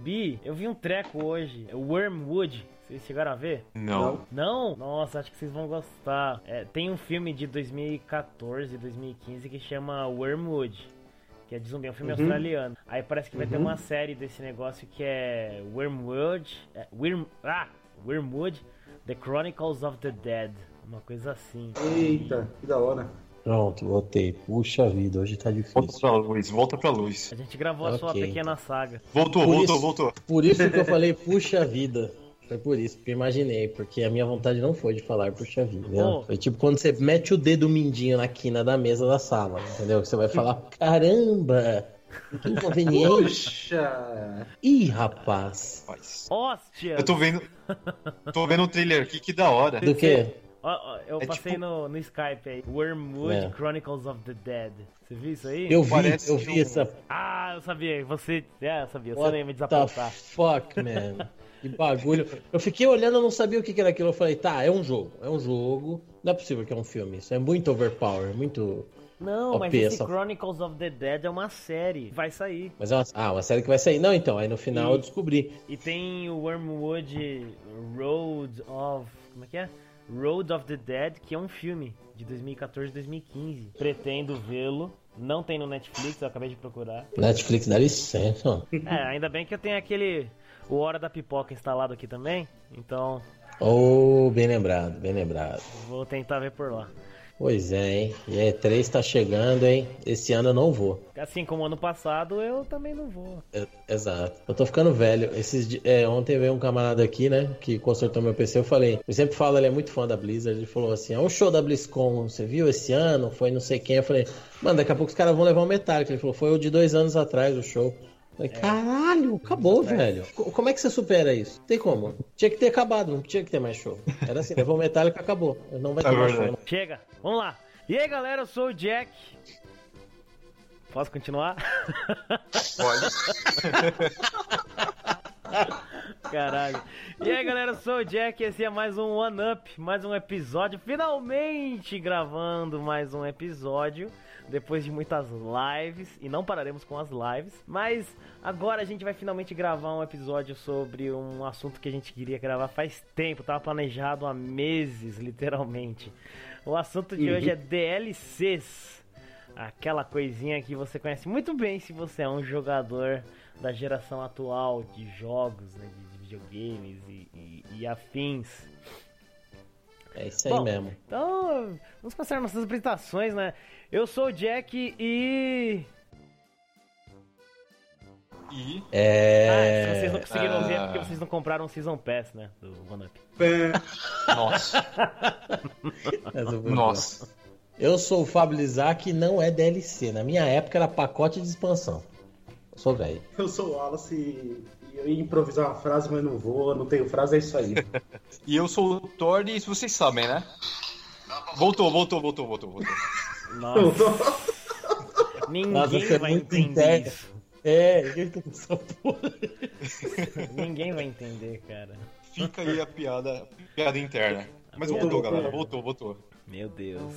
zumbi, eu vi um treco hoje, é Wormwood. Vocês chegaram a ver? Não. Não? Nossa, acho que vocês vão gostar. É, tem um filme de 2014, 2015 que chama Wormwood. Que é de zumbi, é um filme Uhum. australiano. Aí parece que vai ter Uhum. uma série desse negócio que é Wormwood. É, Worm, ah! Wormwood The Chronicles of the Dead. Uma coisa assim. Eita, que da hora. Pronto, voltei. Puxa vida, hoje tá Volta difícil. pra luz, volta pra luz. A gente gravou a sua Ok. pequena saga. Voltou, Por voltou, isso- voltou. Por isso que eu falei, puxa vida. Foi por isso, porque eu imaginei, porque a minha vontade não foi de falar puxa vida. né? Oh. Foi tipo quando você mete o dedo mindinho na quina da mesa da sala, entendeu? Que você vai falar, caramba, que inconveniente. Puxa! Ih, rapaz. Rapaz. Hóstia! Eu tô vendo. Tô vendo um trailer aqui, que da hora. Do quê? Ó, ó, eu É passei tipo- no, no Skype aí. Wormwood É. Chronicles of the Dead. Você viu isso aí? Eu vi, Parece eu vi o- essa. Ah, eu sabia. Você. É, eu sabia. Você What nem ia me desapontar. fuck, man? Que bagulho. Eu fiquei olhando, eu não sabia o que era aquilo. Eu falei, tá, é um jogo. É um jogo. Não é possível que é um filme. Isso é muito overpower, muito. Não, mas esse Chronicles of the Dead é uma série. Vai sair. Mas é uma, ah, uma série que vai sair. Não, então, aí no final E- eu descobri. E tem o Wormwood Road of. Como é que é? Road of the Dead, que é um filme de 2014 2015. Pretendo vê-lo. Não tem no Netflix, eu acabei de procurar. Netflix dá licença. É, ainda bem que eu tenho aquele. O Hora da Pipoca instalado aqui também. Então, Oh, bem lembrado, bem lembrado. vou tentar ver por lá. Pois é, hein? E a E3 tá chegando, hein? Esse ano eu não vou. Assim como ano passado, eu também não vou. É, exato. Eu tô ficando velho. Esses, é, ontem veio um camarada aqui, né? Que consertou meu PC. Eu falei, eu sempre falo, ele é muito fã da Blizzard. Ele falou assim: é um show da BlizzCon. Você viu esse ano? Foi não sei quem. Eu falei, mano, daqui a pouco os caras vão levar um Metallica. Ele falou, foi o de dois anos atrás o show. Falei, caralho, acabou, velho. Co- Como é que você supera isso? Tem como? Tinha que ter acabado, não tinha que ter mais show. Era assim, levou o Metallica, acabou. Não vai ter É mais show. Chega, vamos lá. E aí, galera, eu sou o Jack. Posso continuar? Olha. Caralho. E aí, galera, eu sou o Jack. Esse é mais um One Up, mais um episódio. Finalmente gravando mais um episódio. Depois de muitas lives, e não pararemos com as lives, mas agora a gente vai finalmente gravar um episódio sobre um assunto que a gente queria gravar faz tempo, tava planejado há meses, literalmente. O assunto de hoje é DLCs. Aquela coisinha que você conhece muito bem se você é um jogador da geração atual de jogos, né, de videogames e, e- e afins. É isso aí Bom, mesmo. Então, vamos começar nossas apresentações, né? Eu sou o Jack e. E. É. Ah, se vocês não conseguiram ah. ver, é porque vocês não compraram o Season Pass, né? Do One Up. Pé. Nossa. Boa. Nossa. Eu sou o Fábio Lizac e não é DLC. Na minha época era pacote de expansão. Eu sou velho. Eu sou o Wallace e eu ia improvisar uma frase, mas não vou, não tenho frase, é isso aí. E eu sou o Thor, e isso vocês sabem, né? Voltou, voltou, voltou, voltou, voltou. Nossa, ninguém Nossa, é vai muito entender interno. isso. É, ninguém tá com essa porra. Ninguém vai entender, cara. Fica aí a piada, piada interna. Mas Piada voltou, galera. interna. Voltou, voltou. Meu Deus.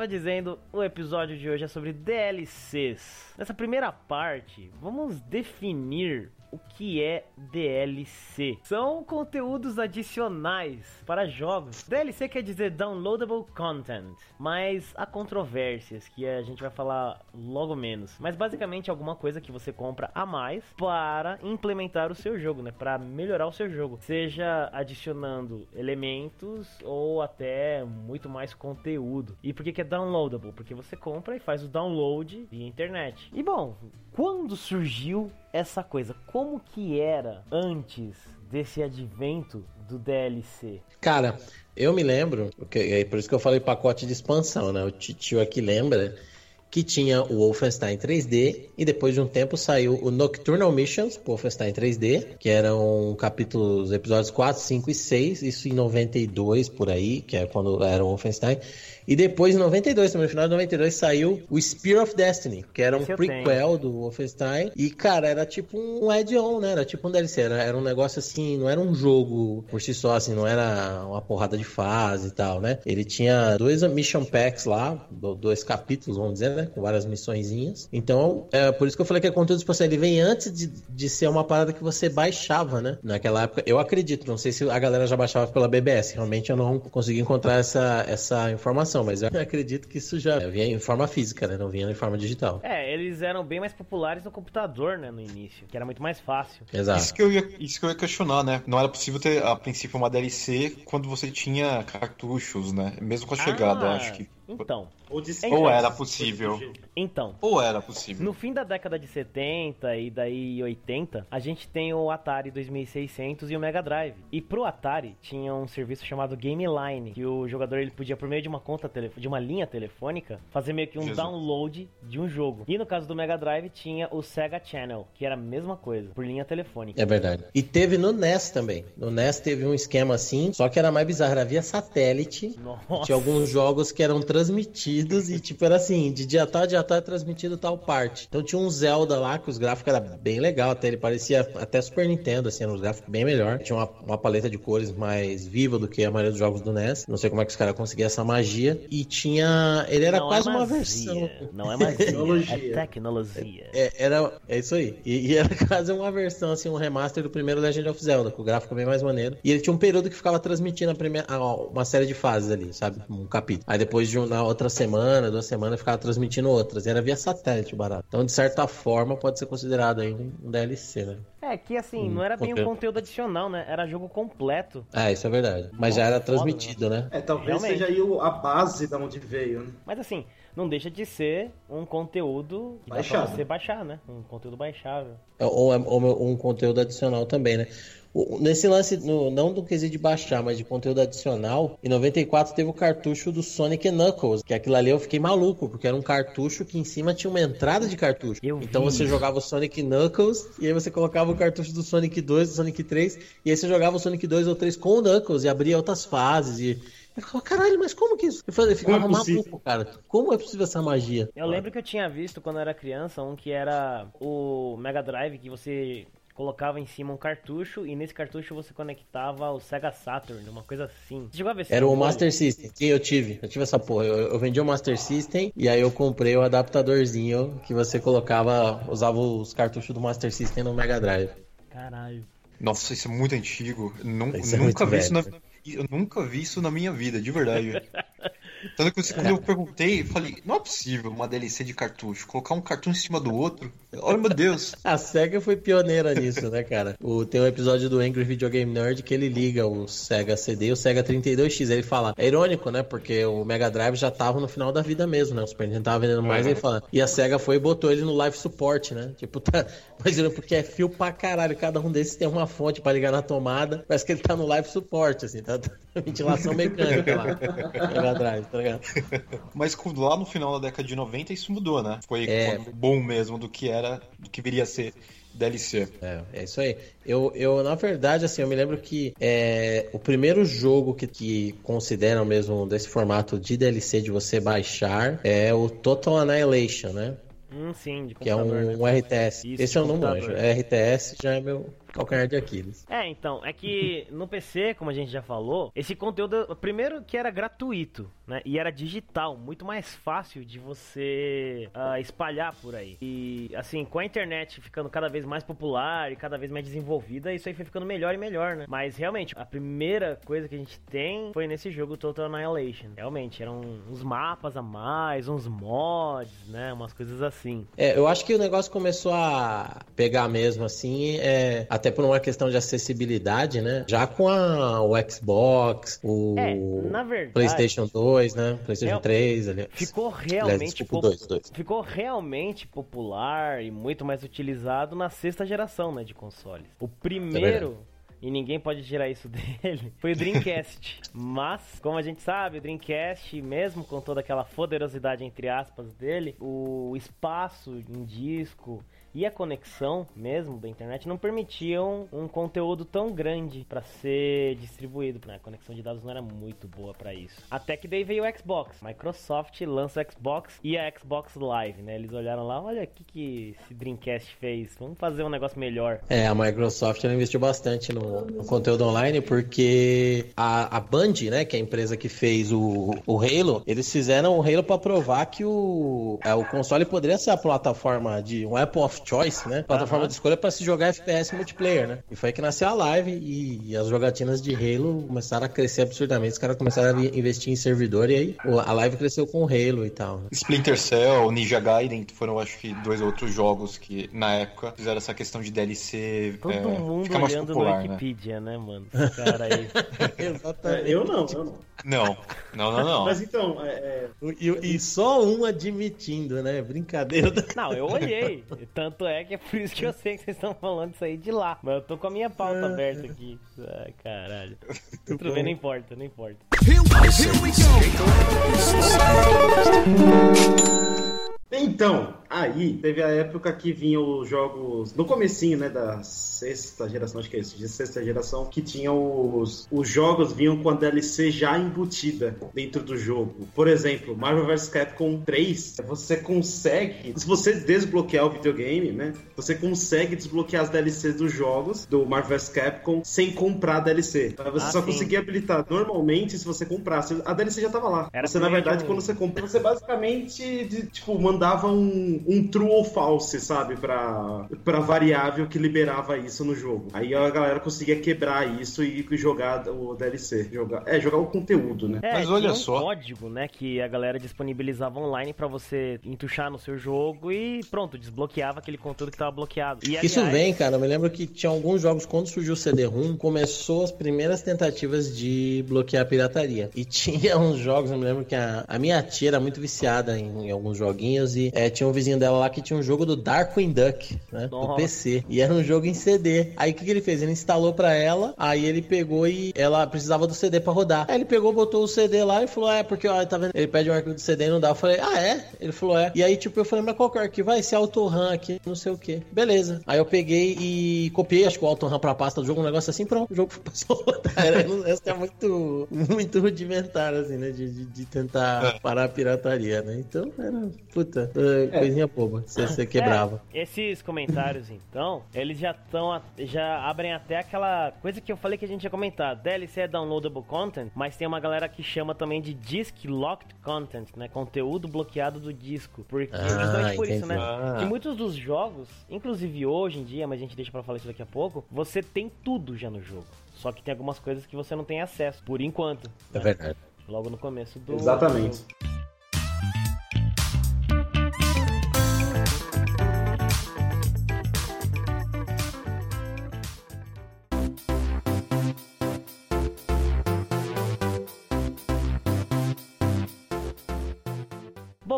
Como eu tava dizendo, o episódio de hoje é sobre DLCs. Nessa primeira parte, vamos definir o que é DLC. São conteúdos adicionais para jogos. DLC quer dizer Downloadable Content, mas há controvérsias que a gente vai falar logo menos. Mas basicamente é alguma coisa que você compra a mais para implementar o seu jogo, né? Para melhorar o seu jogo, seja adicionando elementos ou até muito mais conteúdo. E por que, que é downloadable? Porque você compra e faz o download via internet. E bom, quando surgiu essa coisa? Como que era antes desse advento do DLC? Cara, eu me lembro, é por isso que eu falei pacote de expansão, né? O tio aqui lembra que tinha o Wolfenstein 3D e depois de um tempo saiu o Nocturnal Missions, pro Wolfenstein 3D, que eram capítulos, episódios 4, 5 e 6, isso em 92 por aí, que é quando era o Wolfenstein. E depois, em 92, no final de 92, saiu o Spear of Destiny, que era um prequel do Wolfenstein. E, cara, era tipo um add-on, né? Era tipo um DLC. Era, era um negócio assim, não era um jogo por si só, assim, não era uma porrada de fase e tal, né? Ele tinha dois mission packs lá, dois capítulos, vamos dizer, né? Com várias missõezinhas. Então, é por isso que eu falei que é conteúdo espacial. Ele vem antes de, de ser uma parada que você baixava, né? Naquela época, eu acredito, não sei se a galera já baixava pela BBS. Realmente eu não consegui encontrar essa, essa informação, mas eu acredito que isso já vinha em forma física, né? Não vinha em forma digital. É, eles eram bem mais populares no computador, né? No início, que era muito mais fácil. Exato. Isso que eu ia, isso que eu ia questionar, né? Não era possível ter, a princípio, uma DLC quando você tinha cartuchos, né? Mesmo com a chegada, ah, acho que. Então. Ou, ou era possível. Então. Ou era possível. No fim da década de 70 e daí 80, a gente tem o Atari 2600 e o Mega Drive. E pro Atari tinha um serviço chamado Game Line, que o jogador ele podia por meio de uma conta de uma linha telefônica fazer meio que um Jesus. download de um jogo. E no caso do Mega Drive tinha o Sega Channel, que era a mesma coisa, por linha telefônica. É verdade. E teve no NES também. No NES teve um esquema assim, só que era mais bizarro, era via satélite. Nossa. Tinha alguns jogos que eram transmitidos e tipo era assim, de dia tal, dia tal é transmitido tal parte. Então tinha um Zelda lá que os gráficos eram bem legal, até ele parecia até Super Nintendo, assim, eram os gráficos bem melhor. Tinha uma, uma paleta de cores mais viva do que a maioria dos jogos do NES. Não sei como é que os caras conseguiam essa magia. E tinha. Ele era Não quase é uma versão. Não é magia, tecnologia. é tecnologia. É, era, é isso aí. E, e, era quase uma versão, assim, um remaster do primeiro Legend of Zelda, com o gráfico bem mais maneiro. E ele tinha um período que ficava transmitindo a primeira, uma série de fases ali, sabe? Um capítulo. Aí depois de uma outra semana, duas semanas, ficava transmitindo outras. E era via satélite barato. Então, de certa forma, pode ser considerado aí um, DLC, né? É, que assim, não era bem um conteúdo adicional, né? Era jogo completo. É, isso é verdade. Mas já era transmitido, né? É, talvez Realmente. seja aí a base da onde veio, né? Mas assim, não deixa de ser um conteúdo que Baixado. dá pra você baixar, né? Um conteúdo baixável. É, ou, ou um conteúdo adicional também, né? Nesse lance, no, não do quesito de baixar, mas de conteúdo adicional, em 94 teve o cartucho do Sonic Knuckles, que aquilo ali eu fiquei maluco, porque era um cartucho que em cima tinha uma entrada de cartucho. Eu então vi. você jogava o Sonic Knuckles, e aí você colocava o cartucho do Sonic 2, do Sonic 3, e aí você jogava o Sonic 2 ou 3 com o Knuckles, e abria outras fases, e eu ficava, caralho, mas como que isso? Eu, falei, eu ficava é maluco, cara. Como é possível essa magia? Eu lembro que eu tinha visto quando eu era criança um que era o Mega Drive, que você colocava em cima um cartucho e nesse cartucho você conectava o Sega Saturn, uma coisa assim. Você chegou a ver Era o Master System. Sim, eu tive. Eu tive essa porra. Eu, eu vendi o Master System e aí eu comprei o adaptadorzinho que você colocava, usava os cartuchos do Master System no Mega Drive. Caralho. Nossa, isso é muito antigo. Nunca, é nunca vi velho, isso na, eu nunca vi isso na minha vida, de verdade. Tanto que quando eu perguntei, falei, não é possível uma DLC de cartucho, colocar um cartucho em cima do outro. Olha, meu Deus. A SEGA foi pioneira nisso, né, cara? O, tem um episódio do Angry Video Game Nerd que ele liga o SEGA CD e o SEGA 32X. Ele fala, é irônico, né? Porque o Mega Drive já tava no final da vida mesmo, né? O Super Nintendo tava vendendo mais, uhum. ele fala. E a SEGA foi e botou ele no live support, né? Tipo, tá. Imagina, porque é fio pra caralho. Cada um desses tem uma fonte pra ligar na tomada. Parece que ele tá no live support, assim, tá? Ventilação mecânica lá. Mega Drive tá ligado? Mas lá no final da década de 90 isso mudou, né? Foi é... bom mesmo do que era, do que viria a ser DLC. É, é isso aí. Eu, eu, na verdade, assim, eu me lembro que é, o primeiro jogo que, que consideram mesmo desse formato de DLC de você baixar é o Total Annihilation, né? Hum, sim, de Que é um, né? um RTS. Isso, Esse eu não manjo. RTS já é meu, calcanhar de Aquiles. É, então, é que no PC, como a gente já falou, esse conteúdo, primeiro que era gratuito, né? E era digital, muito mais fácil de você uh, espalhar por aí. E, assim, com a internet ficando cada vez mais popular e cada vez mais desenvolvida, isso aí foi ficando melhor e melhor, né? Mas, realmente, a primeira coisa que a gente tem foi nesse jogo Total Annihilation. Realmente, eram uns mapas a mais, uns mods, né? Umas coisas assim. É, eu acho que o negócio começou a pegar mesmo, assim, é, até por uma questão de acessibilidade, né? Já com a, o Xbox, o é, verdade, PlayStation 2, né? PlayStation real, 3, ali. Ficou realmente aliás, 2, 2. Ficou realmente popular e muito mais utilizado na sexta geração, né, de consoles. O primeiro é e ninguém pode tirar isso dele, foi o Dreamcast. Mas, como a gente sabe, o Dreamcast, mesmo com toda aquela poderosidade entre aspas dele, o espaço em disco e a conexão mesmo da internet não permitiam um conteúdo tão grande para ser distribuído. Né? A conexão de dados não era muito boa para isso. Até que daí veio o Xbox. Microsoft lança o Xbox e a Xbox Live, né? Eles olharam lá, olha o que, que esse Dreamcast fez. Vamos fazer um negócio melhor. É, a Microsoft investiu bastante no, no conteúdo online porque a, a Band, né, que é a empresa que fez o, o Halo, eles fizeram o Halo para provar que o, é, o console poderia ser a plataforma de um Apple of Choice, né? Plataforma uhum. de escolha para se jogar FPS multiplayer, né? E foi que nasceu a live e, e, as jogatinas de Halo começaram a crescer absurdamente. Os caras começaram a investir em servidor e aí a live cresceu com o Halo e tal. Né? Splinter Cell, Ninja Gaiden foram, acho que, dois outros jogos que na época fizeram essa questão de DLC. Todo é, mundo olhando popular, no né? Wikipedia, né, né mano? Cara aí. Exatamente. Eu não, eu não. Não, não, não, não. Mas então, é, é... E, e, só um admitindo, né? Brincadeira. Não, eu olhei. Tanto é que é por isso que eu sei que vocês estão falando isso aí de lá. Mas eu tô com a minha pauta ah. aberta aqui. Ai, caralho. Tudo bem, não importa, não importa. Here, here we go. Então, aí teve a época que vinham os jogos no comecinho, né, da sexta geração, acho que é isso, de sexta geração, que tinham os, os jogos vinham com a DLC já embutida dentro do jogo. Por exemplo, Marvel vs Capcom 3, você consegue, se você desbloquear o videogame, né, você consegue desbloquear as DLCs dos jogos do Marvel vs Capcom sem comprar a DLC. Você ah, só sim. conseguia habilitar normalmente se você comprasse. A DLC já tava lá. Era você, na verdade, quando você compra, você basicamente, de, tipo, mandava um, um true ou false, sabe? Pra, pra variável que liberava isso no jogo. Aí a galera conseguia quebrar isso e jogar o DLC. Jogar, é, jogar o conteúdo, né? É, Mas olha um só. código, né? Que a galera disponibilizava online para você entuchar no seu jogo e pronto, desbloqueava aquele conteúdo que tava bloqueado. E, isso aliás... vem, cara. Eu me lembro que tinha alguns jogos, quando surgiu o CD-ROM, começou as primeiras tentativas de bloquear a pirataria. E tinha uns jogos, eu me lembro que a, a minha tia era muito viciada em, em alguns joguinhos e é, tinha um vizinho dela lá que tinha um jogo do Darkwing Duck, né? Nossa. Do PC. E era um jogo em CD. Aí o que, que ele fez? Ele instalou pra ela, aí ele pegou e ela precisava do CD pra rodar. Aí ele pegou, botou o CD lá e falou: Ah, é porque, ó, tá vendo? Ele pede um arquivo do CD e não dá. Eu falei, ah, é? Ele falou, é. E aí, tipo, eu falei, mas qual que é o arquivo? Vai esse AutoRAM aqui, não sei o que. Beleza. Aí eu peguei e copiei, acho que o AutoRAM pra pasta do jogo, um negócio assim, pronto. O jogo passou a rodar. Essa é muito, muito rudimentar, assim, né? De, de, de tentar é. parar a pirataria, né? Então, era, puta, é. coisinha boba. Você, você quebrava. É, esses comentários, então, eles já estão. Já abrem até aquela coisa que eu falei que a gente ia comentar. DLC é downloadable content, mas tem uma galera que chama também de disk locked content, né? Conteúdo bloqueado do disco. Porque, ah, justamente por entendi. isso, né? Ah. Que muitos dos jogos, inclusive hoje em dia, mas a gente deixa para falar isso daqui a pouco, você tem tudo já no jogo. Só que tem algumas coisas que você não tem acesso, por enquanto. É né? verdade. Logo no começo do. Exatamente. Do...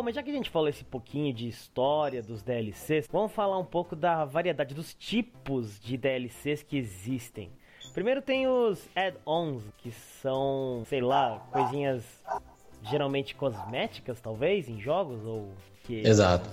Bom, mas já que a gente falou esse pouquinho de história dos DLCs, vamos falar um pouco da variedade dos tipos de DLCs que existem. Primeiro tem os add-ons, que são, sei lá, coisinhas geralmente cosméticas, talvez, em jogos, ou que Exato.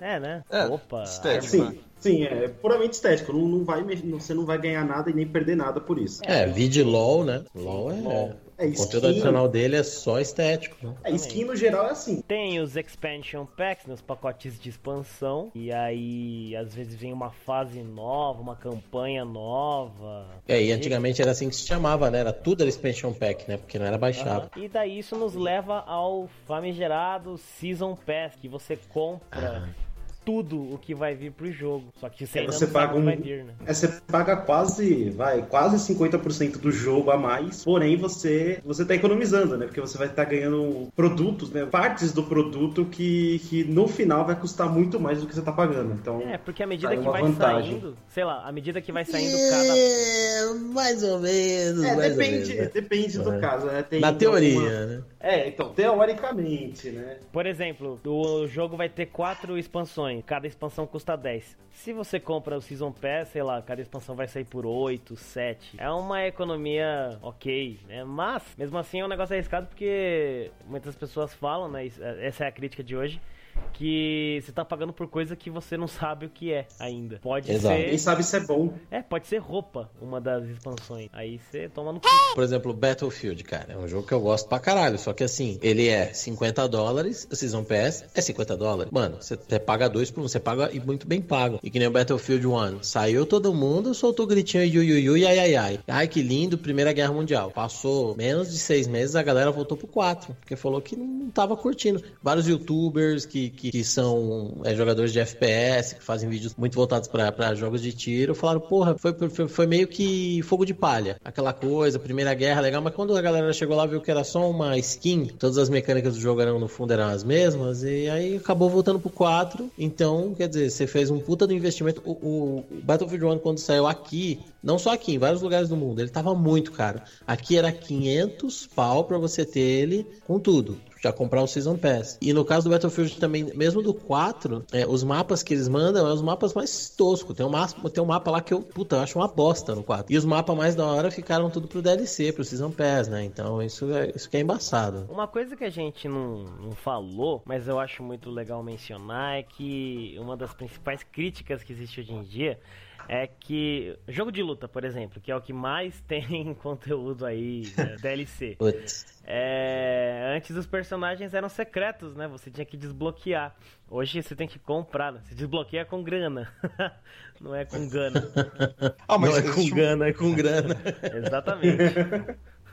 É, né? É, Opa. Estético. Sim, sim, é puramente estético. Não, não vai, você não vai ganhar nada e nem perder nada por isso. É, vídeo LOL, né? LOL é. LOL. É, o conteúdo adicional dele é só estético. Né? É, skin no geral é assim. Tem os expansion packs, nos pacotes de expansão. E aí, às vezes, vem uma fase nova, uma campanha nova. É, e antigamente era assim que se chamava, né? Era tudo era expansion pack, né? Porque não era baixado. Uhum. E daí isso nos leva ao famigerado Season Pass, que você compra. Ah tudo o que vai vir pro jogo. Só que você, é, você paga um... vai vir, né? É, você paga quase, vai, quase 50% do jogo a mais, porém você você tá economizando, né? Porque você vai estar tá ganhando produtos, né? Partes do produto que, que no final vai custar muito mais do que você tá pagando. Então, é, porque à medida que vai vantagem. saindo, sei lá, à medida que vai saindo é, cada mais ou menos, é, mais depende, ou menos, depende do é. caso, né? Tem Na teoria, uma... né? É, então, teoricamente, né? Por exemplo, o jogo vai ter quatro expansões, cada expansão custa 10. Se você compra o Season Pass, sei lá, cada expansão vai sair por 8, 7. É uma economia ok, né? Mas, mesmo assim, é um negócio arriscado porque muitas pessoas falam, né? Essa é a crítica de hoje que você tá pagando por coisa que você não sabe o que é ainda. Pode Exato. ser. Nem sabe se é bom. É, pode ser roupa, uma das expansões. Aí você toma no cu. Por exemplo, Battlefield, cara, é um jogo que eu gosto pra caralho. Só que assim, ele é 50 dólares, o Season Pass é 50 dólares. Mano, você paga dois por um, você paga e muito bem pago. E que nem o Battlefield 1. Saiu todo mundo, soltou o gritinho yu yu yu, ai ai ai. Ai que lindo, Primeira Guerra Mundial. Passou menos de seis meses, a galera voltou pro 4. Porque falou que não tava curtindo. Vários youtubers que, que, que são é, jogadores de FPS, que fazem vídeos muito voltados para jogos de tiro, falaram, porra, foi, foi, foi meio que fogo de palha. Aquela coisa, Primeira Guerra, legal, mas quando a galera chegou lá, viu que era só uma skin, todas as mecânicas do jogo eram, no fundo eram as mesmas, e aí acabou voltando pro 4. Então, quer dizer, você fez um puta do investimento. O, o Battlefield 1, quando saiu aqui, não só aqui, em vários lugares do mundo, ele tava muito caro. Aqui era 500 pau pra você ter ele com tudo já comprar o Season Pass. E no caso do Battlefield também, mesmo do 4, é, os mapas que eles mandam é os mapas mais toscos. Tem um, mapa, tem um mapa lá que eu, puta, eu acho uma bosta no 4. E os mapas mais da hora ficaram tudo pro DLC, pro Season Pass, né? Então isso, é, isso que é embaçado. Uma coisa que a gente não, não falou, mas eu acho muito legal mencionar, é que uma das principais críticas que existe hoje em dia é que jogo de luta, por exemplo, que é o que mais tem conteúdo aí, né, DLC. É, antes os personagens eram secretos, né? Você tinha que desbloquear. Hoje você tem que comprar, né? Você desbloqueia com grana. Não é com gana. ah, mas Não é com gana, é com grana. Exatamente.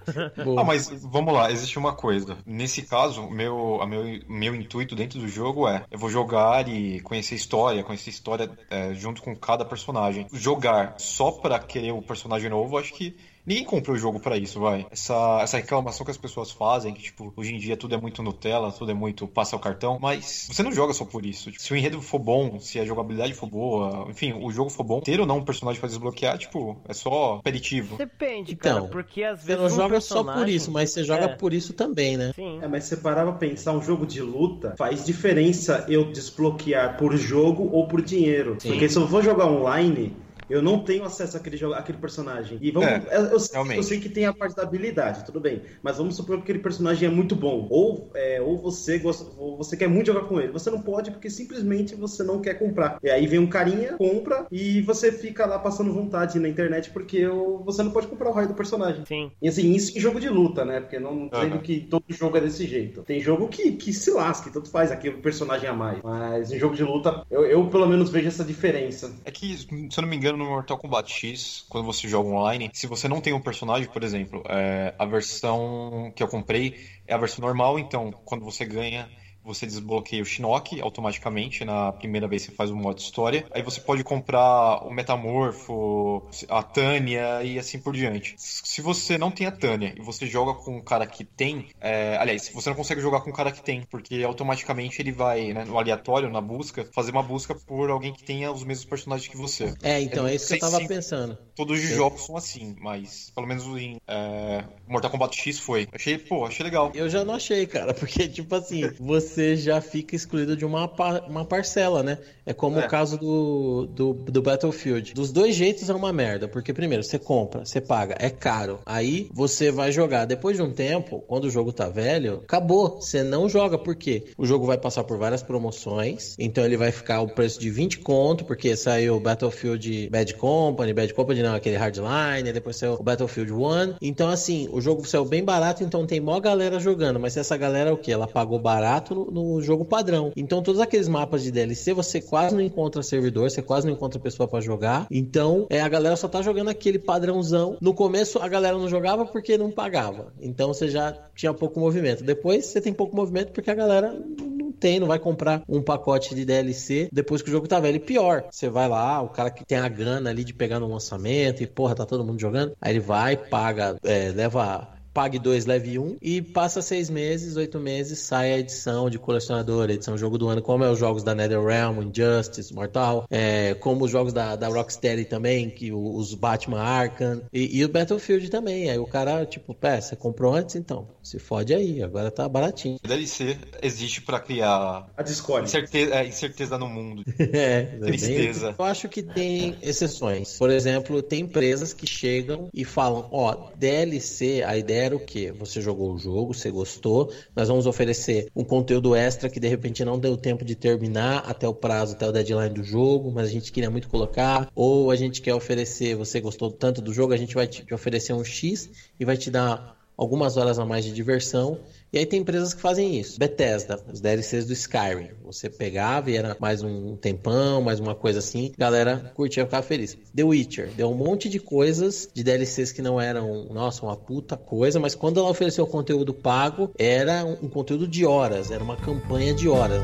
ah, mas vamos lá, existe uma coisa. Nesse caso, meu, a meu, meu intuito dentro do jogo é: eu vou jogar e conhecer história, conhecer história é, junto com cada personagem. Jogar só pra querer o personagem novo, acho que Ninguém compra o jogo para isso, vai. Essa, essa reclamação que as pessoas fazem, que, tipo, hoje em dia tudo é muito Nutella, tudo é muito passa o cartão, mas você não joga só por isso. Tipo, se o enredo for bom, se a jogabilidade for boa, enfim, o jogo for bom, ter ou não um personagem pra desbloquear, tipo, é só aperitivo. Depende, cara, então, porque às vezes. Você não joga personagem... só por isso, mas você joga é. por isso também, né? Sim. É, mas você parava pra pensar, um jogo de luta faz diferença eu desbloquear por jogo ou por dinheiro. Sim. Porque se eu vou jogar online eu não tenho acesso àquele, jogo, àquele personagem. E vamos. É, eu, eu, eu, sei que tem a parte da habilidade, tudo bem. Mas vamos supor que aquele personagem é muito bom. Ou, é, ou você gosta, ou você quer muito jogar com ele. Você não pode porque simplesmente você não quer comprar. E aí vem um carinha, compra, e você fica lá passando vontade na internet porque eu, você não pode comprar o raio do personagem. Sim. E assim, isso em jogo de luta, né? Porque não dizendo uhum. que todo jogo é desse jeito. Tem jogo que, que se lasca, tanto faz aquele personagem a mais. Mas em jogo de luta, eu, eu pelo menos vejo essa diferença. É que, se eu não me engano, no Mortal Kombat X, quando você joga online, se você não tem um personagem, por exemplo, é, a versão que eu comprei é a versão normal, então quando você ganha você desbloqueia o Shinnok automaticamente na primeira vez que você faz o modo história. Aí você pode comprar o Metamorfo, a Tânia e assim por diante. Se você não tem a Tânia e você joga com um cara que tem, é, aliás, você não consegue jogar com um cara que tem, porque automaticamente ele vai, né, no aleatório, na busca, fazer uma busca por alguém que tenha os mesmos personagens que você. É, então é, é isso que eu tava pensando. Todos os jogos são assim, mas pelo menos em é, Mortal Kombat X foi. Achei, pô, achei legal. Eu já não achei, cara, porque tipo assim, você já fica excluído de uma, uma parcela, né? É como é. o caso do, do, do, Battlefield. Dos dois jeitos é uma merda, porque primeiro, você compra, você paga, é caro. Aí você vai jogar. Depois de um tempo, quando o jogo tá velho, acabou. Você não joga, por quê? O jogo vai passar por várias promoções, então ele vai ficar o preço de 20 conto, porque saiu Battlefield Bad Company, Bad Company não, aquele Hardline, depois saiu o Battlefield 1. Então, assim, o jogo saiu bem barato, então tem mó galera jogando, mas essa galera o que? Ela pagou barato no, no jogo padrão. Então todos aqueles mapas de DLC você quase não encontra servidor, você quase não encontra pessoa para jogar. Então é a galera só tá jogando aquele padrãozão. No começo a galera não jogava porque não pagava. Então você já tinha pouco movimento. Depois você tem pouco movimento porque a galera não tem, não vai comprar um pacote de DLC depois que o jogo tá velho. E pior, você vai lá, o cara que tem a grana ali de pegar no lançamento e porra, tá todo mundo jogando. Aí ele vai, paga, é, leva pague 2, leve 1 um, e passa seis meses, oito meses, sai a edição de colecionador, edição jogo do ano, como é os jogos da NetherRealm, Injustice, Mortal, é, como os jogos da, da Rocksteady também, que os Batman Arkham e, e, o Battlefield também. Aí o cara, tipo, pé, você comprou antes, então, se fode aí, agora tá baratinho. DLC existe para criar a discórdia. Incerteza, é, incerteza no mundo. é, Tristeza. Bem, eu acho que tem exceções. Por exemplo, tem empresas que chegam e falam, ó, DLC, a ideia era o quê? Você jogou o jogo, você gostou, nós vamos oferecer um conteúdo extra que de repente não deu tempo de terminar até o prazo, até o deadline do jogo, mas a gente queria muito colocar, ou a gente quer oferecer, você gostou tanto do jogo, a gente vai te oferecer um X e vai te dar algumas horas a mais de diversão. E aí tem empresas que fazem isso. Bethesda, os DLCs do Skyrim. Você pegava e era mais um tempão, mais uma coisa assim. Galera curtia ficar feliz. The Witcher, deu um monte de coisas de DLCs que não eram, nossa, uma puta coisa, mas quando ela ofereceu conteúdo pago, era um, um conteúdo de horas, era uma campanha de horas.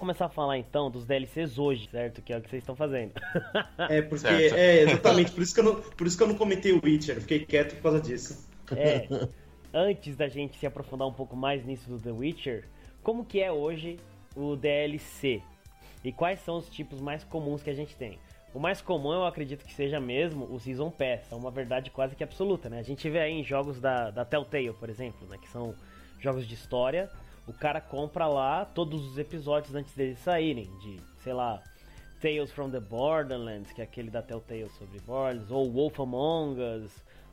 Começar a falar então dos DLCs hoje, certo? Que é o que vocês estão fazendo. É, porque certo. é exatamente por isso, que eu não, por isso que eu não comentei o Witcher, eu fiquei quieto por causa disso. É. Antes da gente se aprofundar um pouco mais nisso do The Witcher, como que é hoje o DLC? E quais são os tipos mais comuns que a gente tem? O mais comum eu acredito que seja mesmo o Season Pass, é uma verdade quase que absoluta, né? A gente vê aí em jogos da, da Telltale, por exemplo, né? Que são jogos de história, o cara compra lá todos os episódios antes deles saírem, de, sei lá, Tales from the Borderlands, que é aquele da Telltale sobre Borderlands, ou Wolf Among Us,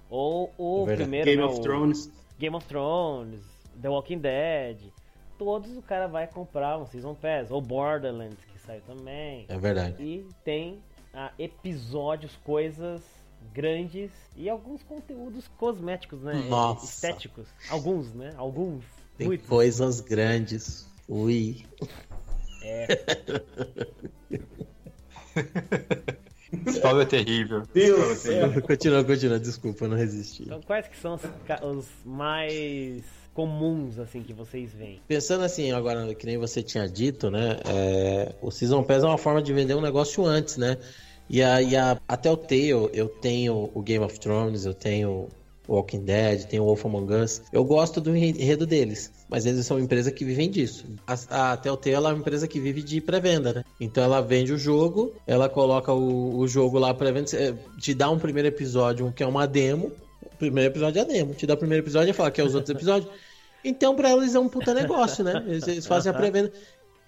ou o é primeiro Game né, of Thrones, Game of Thrones, The Walking Dead. Todos o cara vai comprar um Season Pass, ou Borderlands, que saiu também. É verdade. E tem ah, episódios, coisas grandes e alguns conteúdos cosméticos, né? Nossa. Estéticos. Alguns, né? Alguns. Tem Muito. coisas grandes. Ui. É. História é terrível. Deus é. Continua, continua, desculpa, eu não resisti. Então, quais que são os, os, mais comuns, assim, que vocês veem? Pensando assim, agora, que nem você tinha dito, né? É, o Season Pass é uma forma de vender um negócio antes, né? E a, e a, até o Tale, eu tenho o Game of Thrones, eu tenho Walking Dead, tem o Wolf Among Us. Eu gosto do enredo deles, mas eles são uma empresa que vivem disso. A, a Telltale é uma empresa que vive de pré-venda, né? Então ela vende o jogo, ela coloca o, o jogo lá pré-venda, te dá um primeiro episódio, que é uma demo. O primeiro episódio é a demo. Te dá o primeiro episódio e fala que é os outros episódios. Então, pra eles é um puta negócio, né? Eles, eles fazem a pré-venda.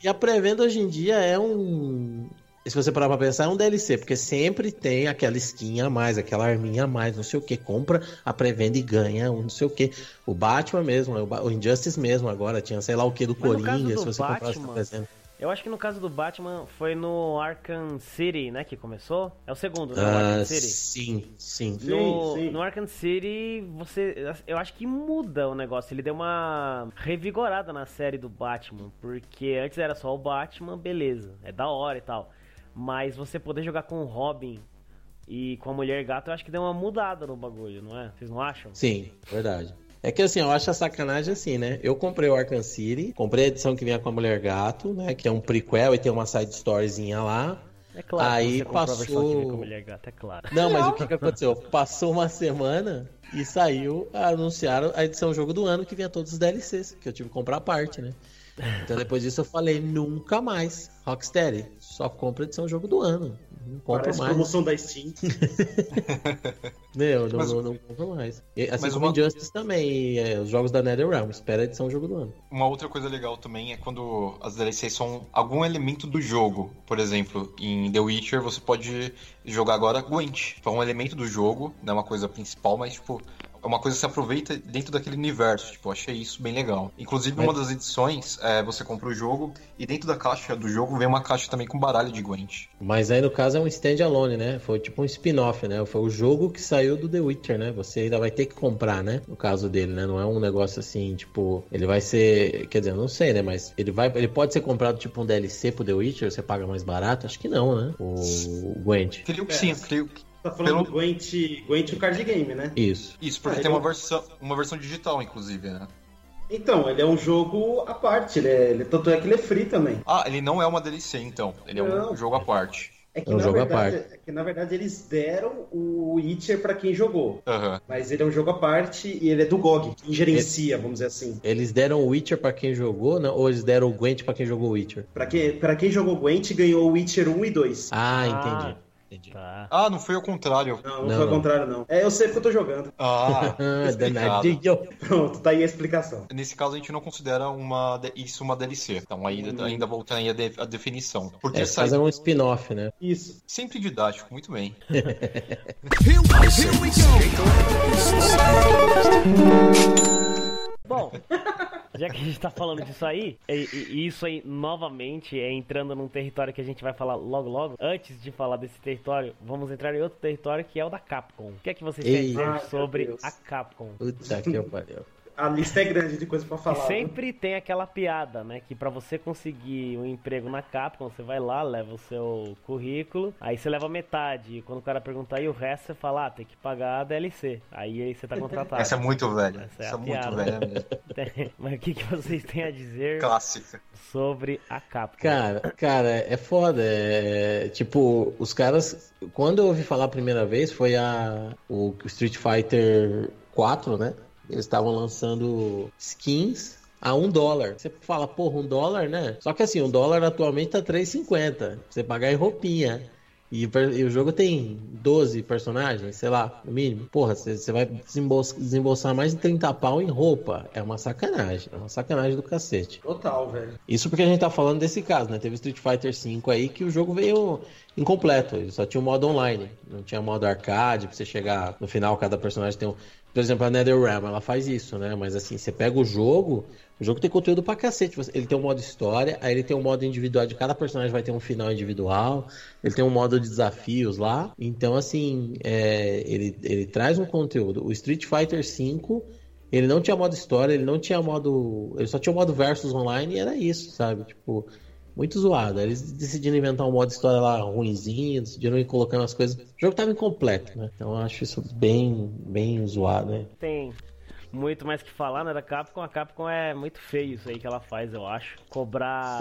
E a pré-venda hoje em dia é um, se você parar pra pensar, é um DLC, porque sempre tem aquela skin a mais, aquela arminha a mais, não sei o que. Compra a pré-venda e ganha um não sei o que. O Batman mesmo, o Injustice mesmo agora, tinha sei lá o que do Coringa, se você Batman, comprasse Eu acho que no caso do Batman foi no Arkham City, né, que começou. É o segundo, né? Uh, Arkham City. Sim, sim. No, sim, sim. no Arkham City, você. Eu acho que muda o negócio. Ele deu uma revigorada na série do Batman. Porque antes era só o Batman, beleza. É da hora e tal. Mas você poder jogar com o Robin e com a Mulher Gato, eu acho que deu uma mudada no bagulho, não é? Vocês não acham? Sim, verdade. É que assim, eu acho a sacanagem assim, né? Eu comprei o Arkham City, comprei a edição que vinha com a Mulher Gato, né? Que é um prequel e tem uma side storyzinha lá. É claro, aí passou. Mulher Gato, é claro. Não, mas o que, que aconteceu? Passou uma semana e saiu, anunciaram a edição jogo do ano que vinha todos os DLCs, que eu tive que comprar a parte, né? Então depois disso eu falei, nunca mais. Rocksteady, só compra edição jogo do ano. Não compro Parece mais. promoção da Steam. Meu, não, mas, não, não compro mais. E, assim como uma... Injustice também, é, os jogos da NetherRealm, espera a edição jogo do ano. Uma outra coisa legal também é quando as DLCs são algum elemento do jogo. Por exemplo, em The Witcher você pode jogar agora Gwent. É um elemento do jogo, não é uma coisa principal, mas tipo, é uma coisa que se aproveita dentro daquele universo. Tipo, eu achei isso bem legal. Inclusive, Mas... uma das edições, é, você compra o jogo e dentro da caixa do jogo vem uma caixa também com baralho de Gwent. Mas aí, no caso, é um standalone, né? Foi tipo um spin-off, né? Foi o jogo que saiu do The Witcher, né? Você ainda vai ter que comprar, né? No caso dele, né? Não é um negócio assim, tipo... Ele vai ser... Quer dizer, eu não sei, né? Mas ele vai... Ele pode ser comprado tipo um DLC pro The Witcher, você paga mais barato? Acho que não, né? O, o Gwent. Creio que sim, creio que Tá falando Pelo... do Gwent, Gwent o card game, né? Isso. Isso, porque ah, tem uma, versão, uma versão digital, inclusive, né? Então, ele é um jogo à parte, ele é, ele, tanto é que ele é free também. Ah, ele não é uma DLC, então. Ele não. é um jogo à parte. É que, é um jogo verdade, à parte. É que na verdade eles deram o Witcher para quem jogou. Uhum. Mas ele é um jogo à parte e ele é do GOG, quem gerencia, vamos dizer assim. Eles deram o Witcher para quem jogou, não? ou eles deram o Gwent para quem jogou o Witcher? Para quem, pra quem jogou Gwent, ganhou o Witcher 1 e 2. Ah, entendi. Entendi. Tá. Ah, não foi ao contrário. Não, não, não foi ao contrário, não. É, eu sei porque eu tô jogando. Ah, danadinho. Pronto, tá aí a explicação. Nesse caso, a gente não considera uma, isso uma DLC. Então, ainda, hum. ainda voltando aí a, de, a definição. Porque é, sai... fazer um spin-off, né? Isso. Sempre didático, muito bem. Bom, já que a gente tá falando disso aí, e, e, isso aí novamente é entrando num território que a gente vai falar logo logo. Antes de falar desse território, vamos entrar em outro território que é o da Capcom. O que é que vocês têm a dizer sobre a Capcom? Puta que pariu a lista é grande de coisa para falar. E sempre né? tem aquela piada, né? Que para você conseguir um emprego na Capcom, você vai lá, leva o seu currículo, aí você leva metade. E quando o cara perguntar e o resto, você fala, ah, tem que pagar a DLC. Aí, aí você tá contratado. Essa é muito velha. Essa é, Essa é muito velha mesmo. Mas o que, que vocês têm a dizer Clássica. sobre a Capcom? Cara, cara, é foda. É, tipo, os caras. Quando eu ouvi falar a primeira vez, foi a, o Street Fighter 4, né? Eles estavam lançando skins a um dólar. Você fala, porra, um dólar, né? Só que assim, um dólar atualmente tá 3,50. Você pagar em roupinha. E, e, o jogo tem 12 personagens, sei lá, no mínimo. Porra, você vai desembolsar, desembolsar, mais de 30 pau em roupa. É uma sacanagem. É uma sacanagem do cacete. Total, velho. Isso porque a gente tá falando desse caso, né? Teve Street Fighter V aí que o jogo veio incompleto. Ele só tinha o modo online. Não tinha modo arcade pra você chegar no final, cada personagem tem um. Por exemplo, a NetherRealm, ela faz isso, né? Mas assim, você pega o jogo, o jogo tem conteúdo pra cacete. Ele tem um modo história, aí ele tem um modo individual de cada personagem vai ter um final individual, ele tem um modo de desafios lá. Então, assim, é, ele, ele traz um conteúdo. O Street Fighter V, ele não tinha modo história, ele não tinha modo. Ele só tinha o modo versus online e era isso, sabe? Tipo muito zoado. Eles decidiram inventar um modo história lá ruimzinho, decidiram ir colocando as coisas. O jogo tava incompleto, né? Então eu acho isso bem, bem zoado, né? Tem muito mais que falar, né, da Capcom. A Capcom é muito feio isso aí que ela faz, eu acho. Cobrar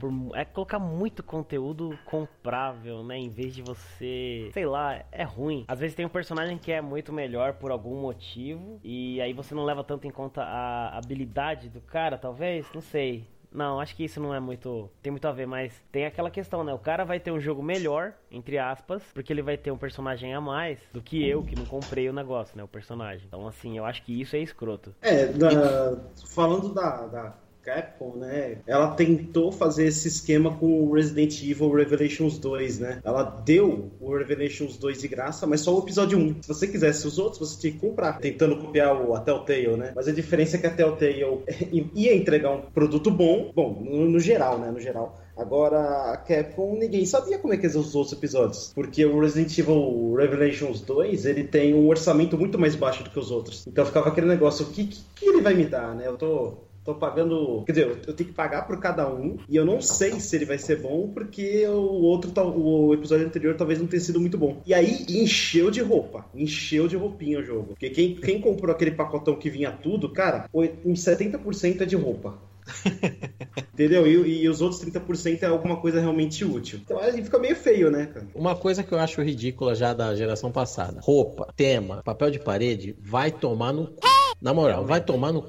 por, é colocar muito conteúdo comprável, né, em vez de você, sei lá, é ruim. Às vezes tem um personagem que é muito melhor por algum motivo e aí você não leva tanto em conta a habilidade do cara, talvez, não sei. Não, acho que isso não é muito. Tem muito a ver, mas tem aquela questão, né? O cara vai ter um jogo melhor, entre aspas, porque ele vai ter um personagem a mais do que eu, que não comprei o negócio, né? O personagem. Então, assim, eu acho que isso é escroto. É, da... falando da, da Capcom, né? Ela tentou fazer esse esquema com o Resident Evil Revelations 2, né? Ela deu o Revelations 2 de graça, mas só o episódio 1. Se você quisesse os outros, você tinha que comprar, tentando copiar o a Telltale, né? Mas a diferença é que a Telltale ia entregar um produto bom, bom, no, no geral, né? No geral. Agora, a Capcom, ninguém sabia como é que ser os outros episódios. Porque o Resident Evil Revelations 2, ele tem um orçamento muito mais baixo do que os outros. Então ficava aquele negócio, o que, que, que ele vai me dar, né? Eu tô Tô pagando. Quer dizer, eu tenho que pagar por cada um. E eu não sei se ele vai ser bom, porque o outro, o episódio anterior talvez não tenha sido muito bom. E aí encheu de roupa. Encheu de roupinha o jogo. Porque quem, quem comprou aquele pacotão que vinha tudo, cara, uns 70% é de roupa. Entendeu? E, e, os outros 30% é alguma coisa realmente útil. Então aí fica meio feio, né, cara? Uma coisa que eu acho ridícula já da geração passada: roupa, tema, papel de parede, vai tomar no. Na moral, vai tomar no.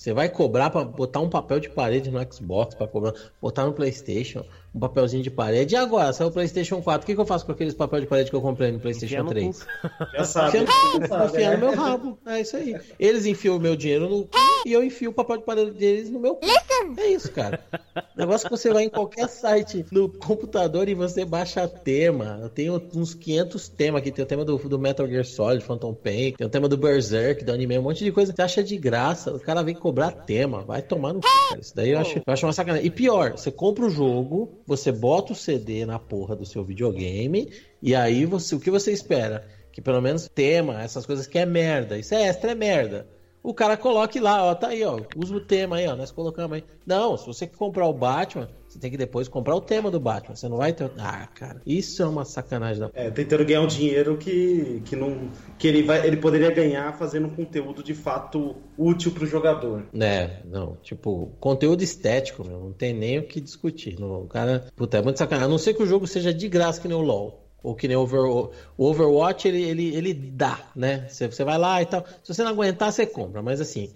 Você vai cobrar para botar um papel de parede no Xbox, para cobrar, botar no PlayStation, um papelzinho de parede. E agora, saiu o PlayStation 4, o que, que eu faço com aqueles papel de parede que eu comprei no PlayStation 3? Já sabe. Enfiando, no meu rabo. É isso aí. Eles enfiam o meu dinheiro no e eu enfio o papel de parede deles no meu É isso, cara. Negócio que você vai em qualquer site no computador e você baixa tema. Eu tenho uns 500 temas aqui. Tem o tema do, do Metal Gear Solid, Phantom Pain, tem o tema do Berserk, do anime, um monte de coisa. Você acha de graça, o cara vem cobrar tema. Vai tomar no cara. Isso daí eu acho, eu acho uma sacanagem. E pior, você compra o jogo, você bota o CD na porra do seu videogame e aí você, o que você espera? Que pelo menos tema, essas coisas que é merda. Isso é extra, é merda o cara coloque lá, ó, tá aí, ó, usa o tema aí, ó, nós colocamos aí. Não, se você comprar o Batman, você tem que depois comprar o tema do Batman. Você não vai ter. Ah, cara, isso é uma sacanagem da. É, tentando ganhar um dinheiro que, que não. que ele, vai, ele poderia ganhar fazendo um conteúdo de fato útil pro jogador. É, não, tipo, conteúdo estético, meu, não tem nem o que discutir. Não, o cara, puta, é muito sacanagem. A não ser que o jogo seja de graça que nem o LoL. Ou que nem o, Over, o Overwatch, ele, ele, ele dá, né? Você, você vai lá e tal. Se você não aguentar, você compra. Mas assim,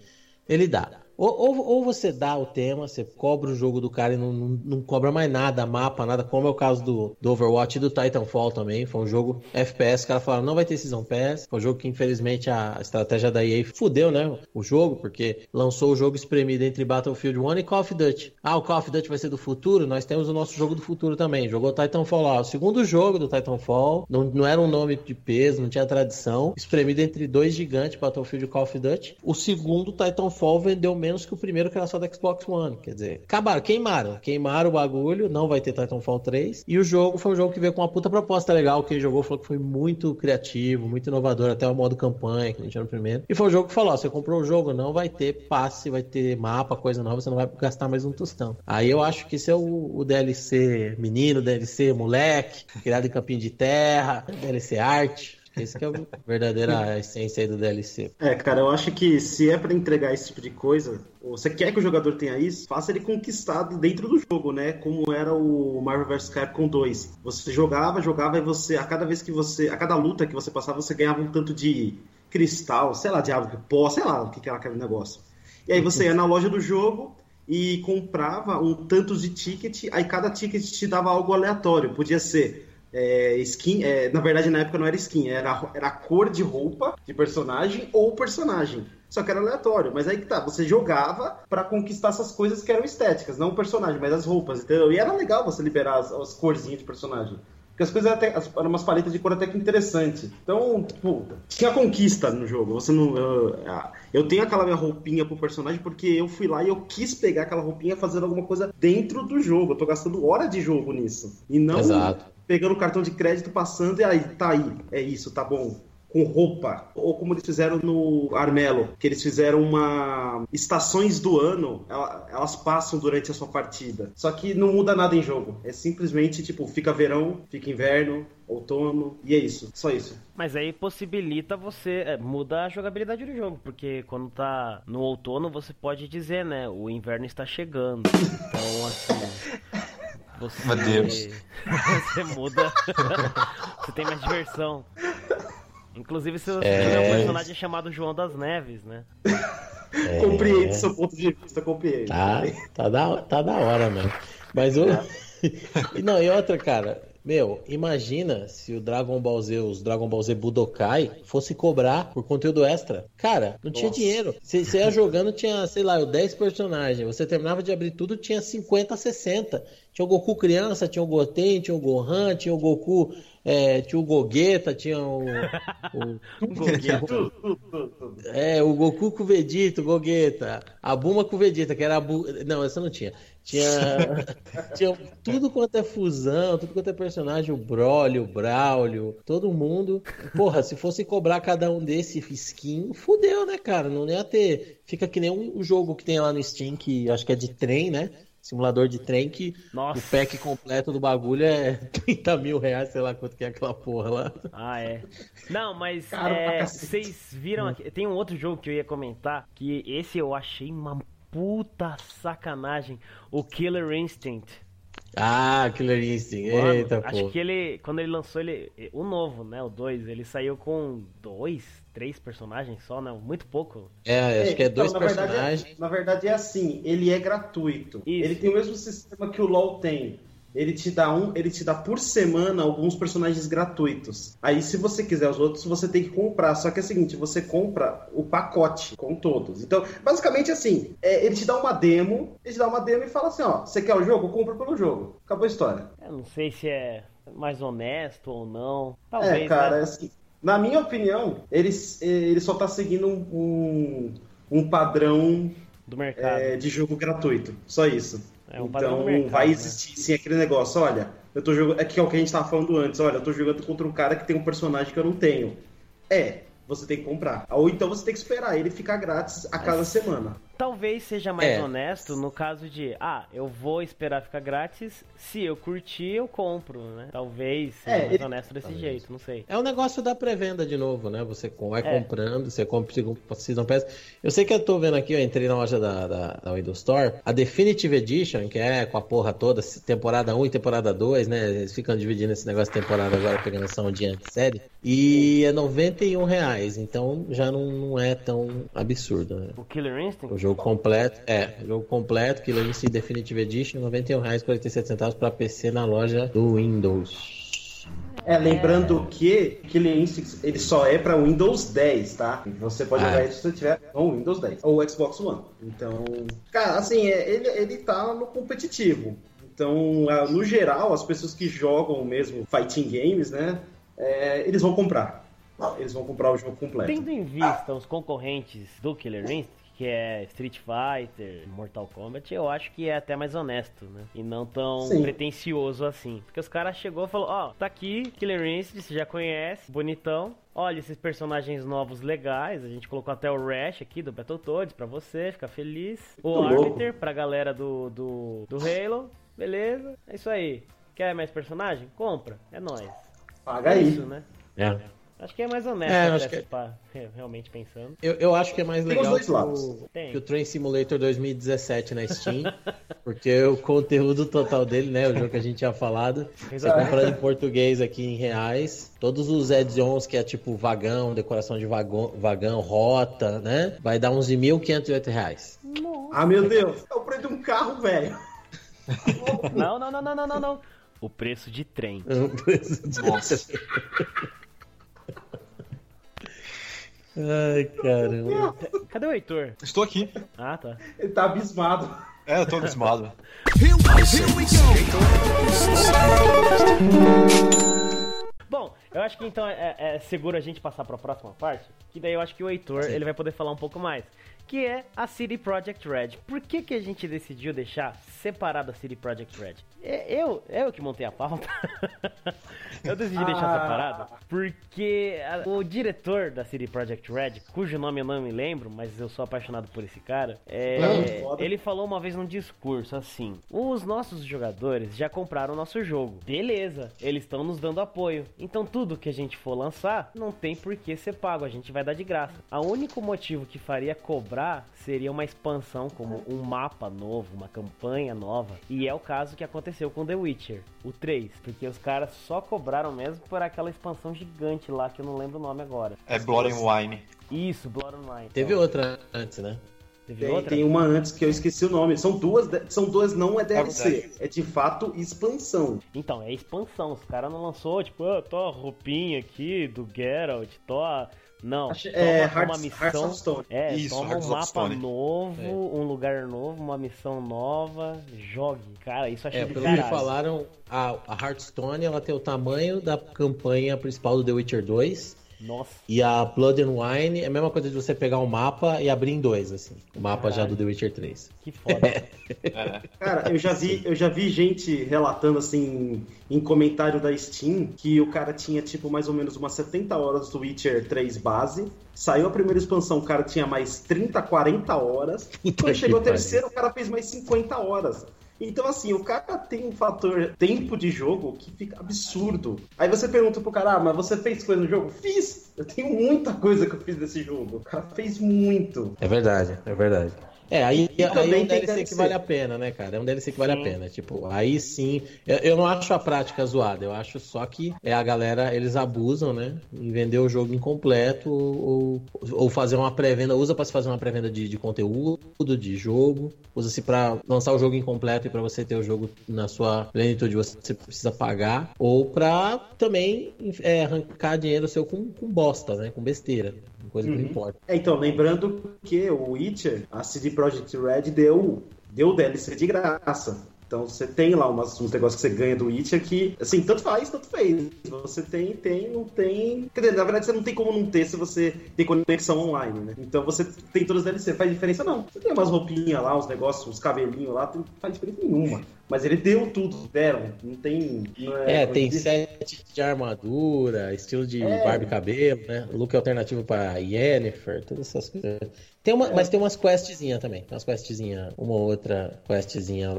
ele dá. Ou, ou, ou, você dá o tema, você cobra o jogo do cara e não, não, não, cobra mais nada, mapa, nada, como é o caso do, do Overwatch e do Titanfall também. Foi um jogo FPS, os caras falaram, não vai ter Season Pass. Foi um jogo que, infelizmente, a estratégia da EA fudeu, né? O jogo, porque lançou o jogo espremido entre Battlefield 1 e Call of Duty. Ah, o Call of Duty vai ser do futuro? Nós temos o nosso jogo do futuro também. Jogou Titanfall lá. O segundo jogo do Titanfall, não, não era um nome de peso, não tinha tradição. Espremido entre dois gigantes, Battlefield e Call of Duty. O segundo, Titanfall, vendeu menos que o primeiro, que era só da Xbox One. Quer dizer, acabaram, queimaram. Queimaram o bagulho, não vai ter Titanfall 3. E o jogo foi um jogo que veio com uma puta proposta legal. Quem jogou falou que foi muito criativo, muito inovador, até o modo campanha que a gente tinha no primeiro. E foi um jogo que falou: ó, você comprou o jogo, não vai ter passe, vai ter mapa, coisa nova, você não vai gastar mais um tostão. Aí eu acho que esse é o, o DLC menino, DLC moleque, criado em campinho de terra, DLC arte. Esse que é a verdadeira essência aí do DLC. É, cara, eu acho que se é para entregar esse tipo de coisa, ou você quer que o jogador tenha isso, faça ele conquistado dentro do jogo, né? Como era o Marvel vs Capcom 2. Você jogava, jogava e você, a cada vez que você, a cada luta que você passava, você ganhava um tanto de cristal, sei lá, diabo, pó, sei lá o que era aquele negócio. E aí você ia na loja do jogo e comprava um tanto de ticket, aí cada ticket te dava algo aleatório. Podia ser é, skin, é, na verdade na época não era skin, era, era cor de roupa de personagem ou personagem. Só que era aleatório, mas aí que tá, você jogava para conquistar essas coisas que eram estéticas, não o personagem, mas as roupas, entendeu? E era legal você liberar as, as corzinhas de personagem. Porque as coisas eram, até, eram umas paletas de cor até que interessante. Então, tipo, tinha conquista no jogo. Você não. Eu, eu, tenho aquela minha roupinha pro personagem porque eu fui lá e eu quis pegar aquela roupinha fazendo alguma coisa dentro do jogo. Eu tô gastando hora de jogo nisso. E não Exato pegando o cartão de crédito, passando e aí, tá aí, é isso, tá bom. Com roupa, ou como eles fizeram no Armelo, que eles fizeram uma. Estações do ano, elas passam durante a sua partida. Só que não muda nada em jogo. É simplesmente tipo, fica verão, fica inverno, outono, e é isso, só isso. Mas aí possibilita você, é, muda a jogabilidade do jogo, porque quando tá no outono você pode dizer, né, o inverno está chegando. Então, assim, você, Meu Deus. Você muda. você tem mais diversão. Inclusive, seu, é... um personagem chamado João das Neves, né? É... Compreendo seu ponto de vista, compreendo. Tá, tá, da, tá da hora, mano. Mas o. Não, e outra, cara, meu, imagina se o Dragon Ball Z, os Dragon Ball Z Budokai, fosse cobrar por conteúdo extra. Cara, não Nossa. tinha dinheiro. Você, você ia jogando, tinha, sei lá, 10 personagens. Você terminava de abrir tudo, tinha 50, 60. Tinha o Goku criança, tinha o Goten, tinha o Gohan, tinha o Goku, é, tinha o Gogeta, tinha o. o, o é, o Goku com o Vegeta, o Gogeta. A Buma com o Vegeta, que era a Bu... Não, essa não tinha. Tinha, tinha tudo quanto é fusão, tudo quanto é personagem, o Broly, o Braulio, todo mundo. Porra, se fosse cobrar cada um desse skin, fudeu, né, cara? Não ia ter. Fica que nem um jogo que tem lá no Steam, que acho que é de trem, né? Simulador de trem, que Nossa. o pack completo do bagulho é 30 mil reais, sei lá quanto que é aquela porra lá. Ah, é. Não, mas é, vocês viram aqui. Tem um outro jogo que eu ia comentar, que esse eu achei uma puta sacanagem. O Killer Instinct. Ah, Killer Instinct. Mano, Eita, acho pô. que ele, quando ele lançou ele, o novo, né, o 2, ele saiu com dois, três personagens só, não, muito pouco. É, acho é, que é então, dois na personagens. Verdade é, na verdade é assim, ele é gratuito. Isso. Ele tem o mesmo sistema que o LoL tem ele te dá um, ele te dá por semana alguns personagens gratuitos. Aí se você quiser os outros, você tem que comprar. Só que é o seguinte, você compra o pacote com todos. Então, basicamente assim, é, ele te dá uma demo, ele te dá uma demo e fala assim, ó, você quer o jogo? Compra pelo jogo. Acabou a história. Eu não sei se é mais honesto ou não. Talvez, é, cara, né? é assim, na minha opinião, ele, ele só tá seguindo um, um padrão do mercado é, de jogo gratuito. Só isso. É um então mercado, vai né? existir né? sim aquele negócio, olha, eu tô jogando. É que é o que a gente tava falando antes, olha, eu tô jogando contra um cara que tem um personagem que eu não tenho. É, você tem que comprar. Ou então você tem que esperar ele ficar grátis a cada semana. Talvez seja mais é. honesto no caso de, ah, eu vou esperar ficar grátis, se eu curtir, eu compro, né? Talvez seja é, mais ele... honesto desse Talvez. jeito, não sei. É o um negócio da pré-venda de novo, né? Você vai é. comprando, você compra Season Pass. Eu sei que eu tô vendo aqui, eu entrei na loja da, da, da Windows Store, a Definitive Edition, que é com a porra toda, temporada 1 e temporada 2, né? Eles ficam dividindo esse negócio de temporada agora, pegando essa ondinha de série. E é 91 reais, então já não, não é tão absurdo, né? O Killer Instinct? Jogo completo, é, jogo completo, Killer Instinct Definitive Edition, R$ 91,47 para PC na loja do Windows. É, lembrando que Killer Instinct ele só é para Windows 10, tá? Você pode ah. jogar isso se você tiver no Windows 10 ou Xbox One. Então, cara, assim, é, ele, ele tá no competitivo. Então, no geral, as pessoas que jogam mesmo fighting games, né, é, eles vão comprar. Eles vão comprar o jogo completo. Tendo em vista os concorrentes do Killer Instinct, que é Street Fighter, Mortal Kombat, eu acho que é até mais honesto, né? E não tão Sim. pretencioso assim. Porque os caras chegou e falou, ó, oh, tá aqui, Killer Instinct, você já conhece, bonitão. Olha esses personagens novos legais, a gente colocou até o Rash aqui do Battletoads pra você, ficar feliz. O Arbiter pra galera do, do, do Halo, beleza? É isso aí. Quer mais personagem? Compra, é nóis. Paga é aí. Isso, né? É. Acho que é mais honesto, é, acho que... Pá, realmente pensando. Eu, eu acho que é mais legal que o, que o, Train Simulator 2017 na Steam, porque o conteúdo total dele, né, o jogo que a gente tinha falado, você comprando em português aqui em reais, todos os add-ons que é tipo vagão, decoração de vagão, vagão rota, né, vai dar uns de 1.508 reais. Nossa. Ah, meu Deus, é o preço de um carro, velho. não, não, não, não, não, não, não. O preço de trem. O preço de Nossa. Ai, caramba. Cadê o Heitor? Estou aqui. Ah, tá. Ele tá abismado. É, eu tô abismado. Bom, eu acho que então é, é, seguro a gente passar para a próxima parte, que daí eu acho que o Heitor ele vai poder falar um pouco mais que é a City Project Red. Por que, que a gente decidiu deixar separado a City Project Red? É, eu, eu que montei a pauta. eu decidi ah. deixar separado porque o diretor da City Project Red, cujo nome eu não me lembro, mas eu sou apaixonado por esse cara, é, ele falou uma vez num discurso assim: os nossos jogadores já compraram o nosso jogo. Beleza, eles estão nos dando apoio. Então tudo que a gente for lançar não tem por que ser pago, a gente vai dar de graça. O único motivo que faria cobrar comprar seria uma expansão, como um mapa novo, uma campanha nova. E é o caso que aconteceu com The Witcher, o 3, porque os caras só cobraram mesmo por aquela expansão gigante lá que eu não lembro o nome agora. É Blood and Wine. Isso, Blood and Wine. Teve outra antes, né? Teve tem, tem, uma antes que eu esqueci o nome. São duas, são duas não é DLC, é, é de fato expansão. Então, é expansão. Os caras não lançou, tipo, oh, tô a roupinha aqui do Geralt, tô a não, é, uma missão. É, Isso, toma um mapa novo, é. um lugar novo, uma missão nova, jogue. Cara, isso achei é, pelo que falaram, a, a Hearthstone ela tem o tamanho da campanha principal do The Witcher 2 nossa. E a Blood and Wine é a mesma coisa de você pegar um mapa e abrir em dois, assim. O mapa Caralho. já do The Witcher 3. Que foda. é. Cara, eu já, vi, eu já vi gente relatando, assim, em comentário da Steam, que o cara tinha, tipo, mais ou menos umas 70 horas do Witcher 3 base. Saiu a primeira expansão, o cara tinha mais 30, 40 horas. Puta Quando chegou a terceira, o cara fez mais 50 horas. Então, assim, o cara tem um fator tempo de jogo que fica absurdo. Aí você pergunta pro cara, ah, mas você fez coisa no jogo? Fiz! Eu tenho muita coisa que eu fiz nesse jogo. O cara fez muito. É verdade, é verdade. É, aí, aí é um DLC, que vale a pena, né, cara? É um DLC que vale sim. a pena. Tipo, aí sim. Eu, eu, não acho a prática zoada, eu acho só que é a galera, eles abusam, né? Em vender o jogo incompleto ou, ou fazer uma pré-venda. Usa para se fazer uma pré-venda de, de conteúdo, de jogo. Usa-se para lançar o jogo incompleto e para você ter o jogo na sua plenitude você precisa pagar. Ou para também é, arrancar dinheiro seu com, com bosta, né? Com besteira coisa uhum. que não importa. É, então, lembrando que o Witcher, a CD Projekt Red deu, deu DLC de graça. Então você tem lá umas, uns negócios que você ganha do Witcher que, assim, tanto faz, tanto fez. Você tem, tem, não tem. Quer dizer, na verdade você não tem como não ter se você tem conexão online, né? Então você tem todas as DLC. Faz diferença? Não. Você tem umas roupinhas lá, uns negócios, uns cabelinhos lá, não faz diferença nenhuma. Mas ele deu tudo, deram. Não tem. Não é, é tem set de armadura, estilo de é. barba e cabelo, né? Look alternativo para Yennefer, todas essas coisas. Tem uma, é. Mas tem umas questzinhas também. Tem umas questzinhas, uma outra questzinha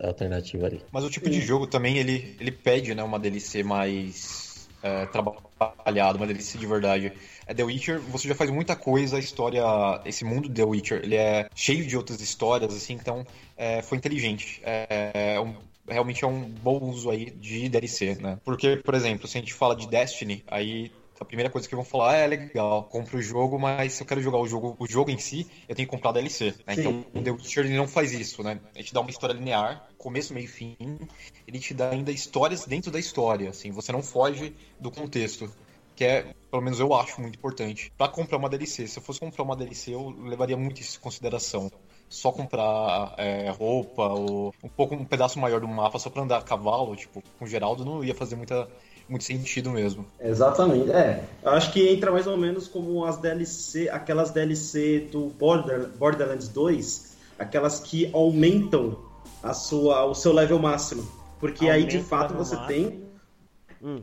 alternativa ali. Mas o tipo de jogo também, ele, ele pede, né, uma DLC mais é, trabalhada, uma DLC de verdade. É The Witcher, você já faz muita coisa, a história, esse mundo The Witcher, ele é cheio de outras histórias, assim, então é, foi inteligente. É, é um, realmente é um bom uso aí de DLC, né? Porque, por exemplo, se a gente fala de Destiny, aí A primeira coisa que vão falar é legal, compro o jogo, mas se eu quero jogar o jogo, o jogo em si, eu tenho que comprar DLC. Né? Então o The Witcher ele não faz isso, né? Ele te dá uma história linear, começo, meio e fim. Ele te dá ainda histórias dentro da história, assim, você não foge do contexto que é, pelo menos eu acho muito importante. Para comprar uma DLC, se eu fosse comprar uma DLC, eu levaria muito isso em consideração. Só comprar é, roupa ou um pouco um pedaço maior do mapa só para andar a cavalo, tipo, com o Geraldo não ia fazer muita muito sentido mesmo. Exatamente, é. Eu acho que entra mais ou menos como as DLC, aquelas DLC do Border, Borderlands 2, aquelas que aumentam a sua, o seu level máximo. Porque Aumenta aí de fato você máximo. tem. Hum.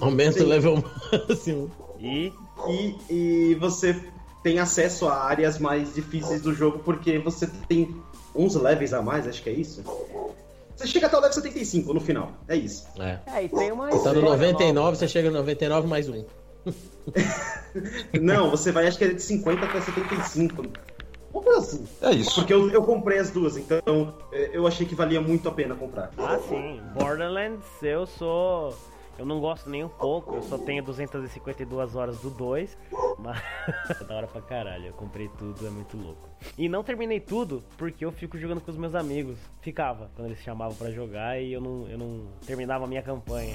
Aumenta o level máximo. E? e? E você tem acesso a áreas mais difíceis do jogo porque você tem uns levels a mais, acho que é isso. Você chega até o level 75 no final. É isso. É. é e tem uma. Você tá no 99, nova. você chega no 99 mais um. Não, você vai, acho que é de 50 até 75. Assim. É isso. Porque eu, eu comprei as duas, então é, eu achei que valia muito a pena comprar. Ah, sim. Borderlands, eu sou eu não gosto nem um pouco, eu só tenho 252 horas do 2. Mas da hora pra caralho, eu comprei tudo, é muito louco. E não terminei tudo porque eu fico jogando com os meus amigos. Ficava quando eles chamavam para jogar e eu não, eu não terminava a minha campanha.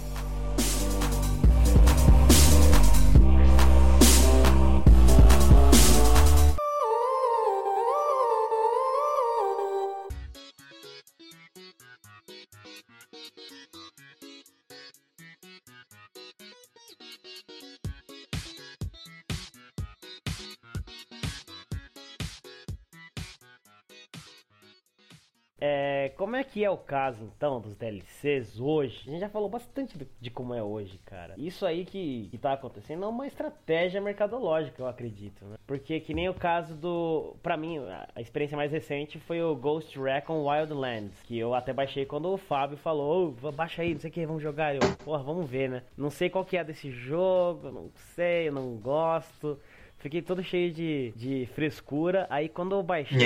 É, como é que é o caso então dos DLCs hoje? A gente já falou bastante de como é hoje, cara. Isso aí que, que tá acontecendo é uma estratégia mercadológica, eu acredito, né? Porque que nem o caso do. Pra mim, a experiência mais recente foi o Ghost Recon Wildlands, que eu até baixei quando o Fábio falou: oh, baixa aí, não sei o que, vamos jogar. Eu, porra, vamos ver, né? Não sei qual que é desse jogo, não sei, eu não gosto. Fiquei todo cheio de, de frescura. Aí quando eu baixei,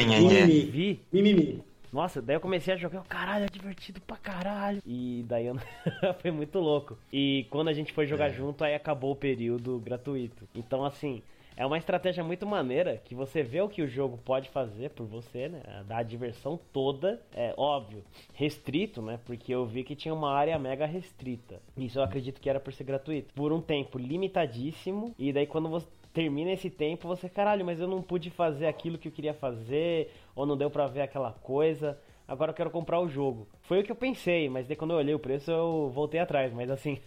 vi. Mimimi. Nossa, daí eu comecei a jogar, caralho, é divertido pra caralho. E daí eu... foi muito louco. E quando a gente foi jogar é. junto, aí acabou o período gratuito. Então, assim, é uma estratégia muito maneira que você vê o que o jogo pode fazer por você, né? Dá a diversão toda, é óbvio, restrito, né? Porque eu vi que tinha uma área mega restrita. Isso eu acredito que era por ser gratuito. Por um tempo limitadíssimo. E daí quando você termina esse tempo, você, caralho, mas eu não pude fazer aquilo que eu queria fazer, ou não deu pra ver aquela coisa, agora eu quero comprar o jogo. Foi o que eu pensei, mas daí quando eu olhei o preço eu voltei atrás, mas assim,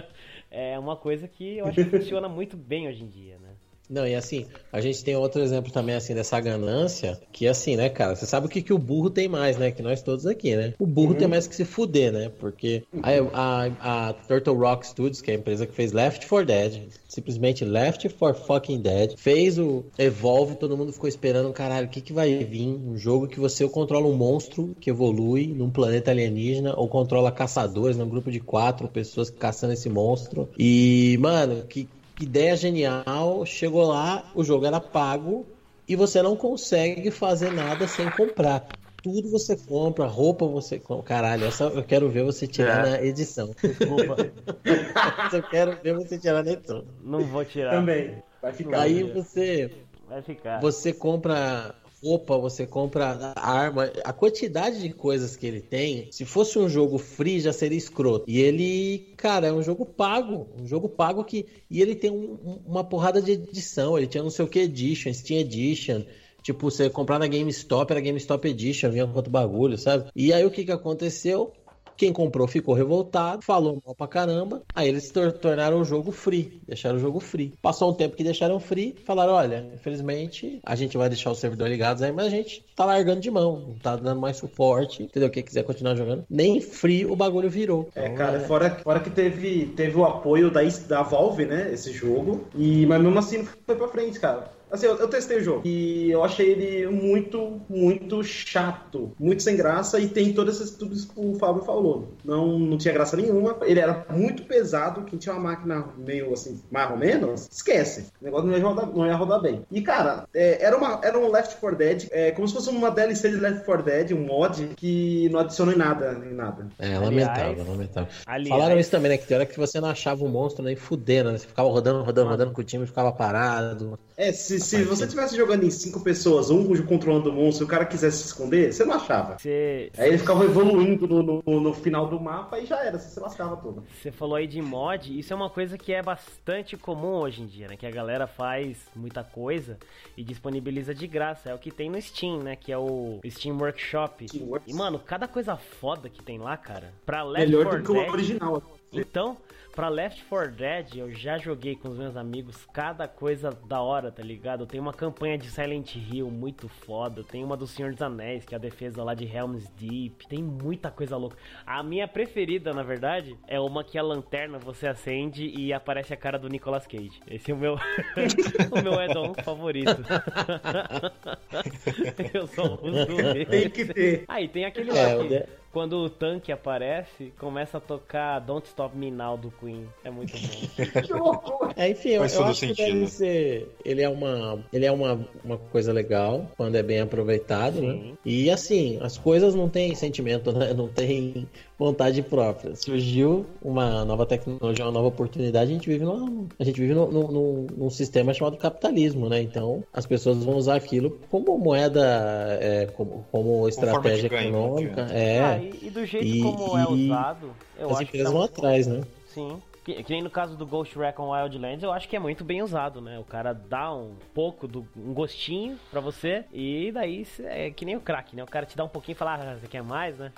é uma coisa que eu acho que funciona muito bem hoje em dia, né? Não, e assim, a gente tem outro exemplo também, assim, dessa ganância, que assim, né, cara, você sabe o que, que o burro tem mais, né, que nós todos aqui, né? O burro uhum. tem mais que se fuder, né, porque a, a, a, Turtle Rock Studios, que é a empresa que fez Left 4 Dead, simplesmente Left 4 fucking Dead, fez o Evolve, todo mundo ficou esperando, caralho, o que que vai vir? Um jogo que você controla um monstro que evolui num planeta alienígena, ou controla caçadores num grupo de quatro pessoas caçando esse monstro, e, mano, que ideia genial, chegou lá, o jogo era pago e você não consegue fazer nada sem comprar. Tudo você compra, roupa você compra. Caralho, essa eu quero ver você tirar é. na edição. Desculpa. eu quero ver você tirar na edição. Não vou tirar. Também. Vai ficar. Aí você. Vai ficar. Você compra roupa, você compra arma, a quantidade de coisas que ele tem, se fosse um jogo free já seria escroto. E ele, cara, é um jogo pago, um jogo pago que e ele tem um, uma porrada de edição, ele tinha não sei o que edition, Steam Edition, Tipo, você comprar na GameStop, era GameStop Edition, vinha com outro bagulho, sabe? E aí o que que aconteceu? Quem comprou ficou revoltado, falou mal pra caramba. Aí eles tor tornaram o jogo free, deixaram o jogo free. Passou um tempo que deixaram free, falaram: olha, infelizmente a gente vai deixar o servidor ligado aí, mas a gente tá largando de mão, não tá dando mais suporte, entendeu? Quem quiser continuar jogando, nem free o bagulho virou. É, cara, fora, fora que teve, teve o apoio da, da Valve, né? Esse jogo, e, mas mesmo assim não foi pra frente, cara Assim, eu, eu, testei o jogo e eu achei ele muito, muito chato, muito sem graça e tem todas essas tudo isso que o Fábio falou. Não, não tinha graça nenhuma. Ele era muito pesado. Quem tinha uma máquina meio assim, mais ou menos, esquece. O negócio não ia rodar, não ia rodar bem. E cara, é, era, uma, era um Left 4 Dead, é, como se fosse uma DLC de Left 4 Dead, um mod que não adicionou em nada, em nada. É, lamentável, aliás, lamentável. Aliás, Falaram isso também, né? Que tem hora que você não achava o monstro nem fudendo, né? Você ficava rodando, rodando, rodando com o time e ficava parado. É, se, se você estivesse jogando em cinco pessoas, um controlando o monstro, e o cara quisesse se esconder, você não achava. Você... Aí ele ficava evoluindo no, no, no, final do mapa e já era, você se lascava todo. Você falou aí de mod, isso é uma coisa que é bastante comum hoje em dia, né? Que a galera faz muita coisa e disponibiliza de graça. É o que tem no Steam, né? Que é o Steam Workshop. Steam e, mano, cada coisa foda que tem lá, cara. Pra Left Melhor do que o original. Então, Pra Left 4 Dead, eu já joguei com os meus amigos cada coisa da hora, tá ligado? Tem uma campanha de Silent Hill muito foda, tem uma do Senhor dos Anéis, que é a defesa lá de Helm's Deep, tem muita coisa louca. A minha preferida, na verdade, é uma que a lanterna você acende e aparece a cara do Nicolas Cage. Esse é o meu, o meu add-on favorito. eu só uso Tem que ter. Aí, ah, tem aquele é, lá que quando o tanque aparece, começa a tocar Don't Stop Me Now do Queen. É muito bom. é, enfim, eu, eu acho sentido. que deve ser. Ele é uma, ele é uma, uma coisa legal quando é bem aproveitado, né? Sim. né? E assim, as coisas não têm sentimento, né? Não tem vontade própria. Surgiu uma nova tecnologia, uma nova oportunidade, a gente vive, no, a gente vive no, no, no, num sistema chamado capitalismo, né? Então, as pessoas vão usar aquilo como moeda, é, como, como estratégia econômica. é. Ah, e, e, do jeito e, como é usado, eu as acho empresas que tá vão atrás, né? Sim. Que, que, nem no caso do Ghost Recon Wildlands, eu acho que é muito bem usado, né? O cara dá um pouco, do, um gostinho pra você, e daí é que nem o crack, né? O cara te dá um pouquinho e fala, ah, você quer mais, né?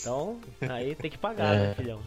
Então, aí tem que pagar, é. né, filhão?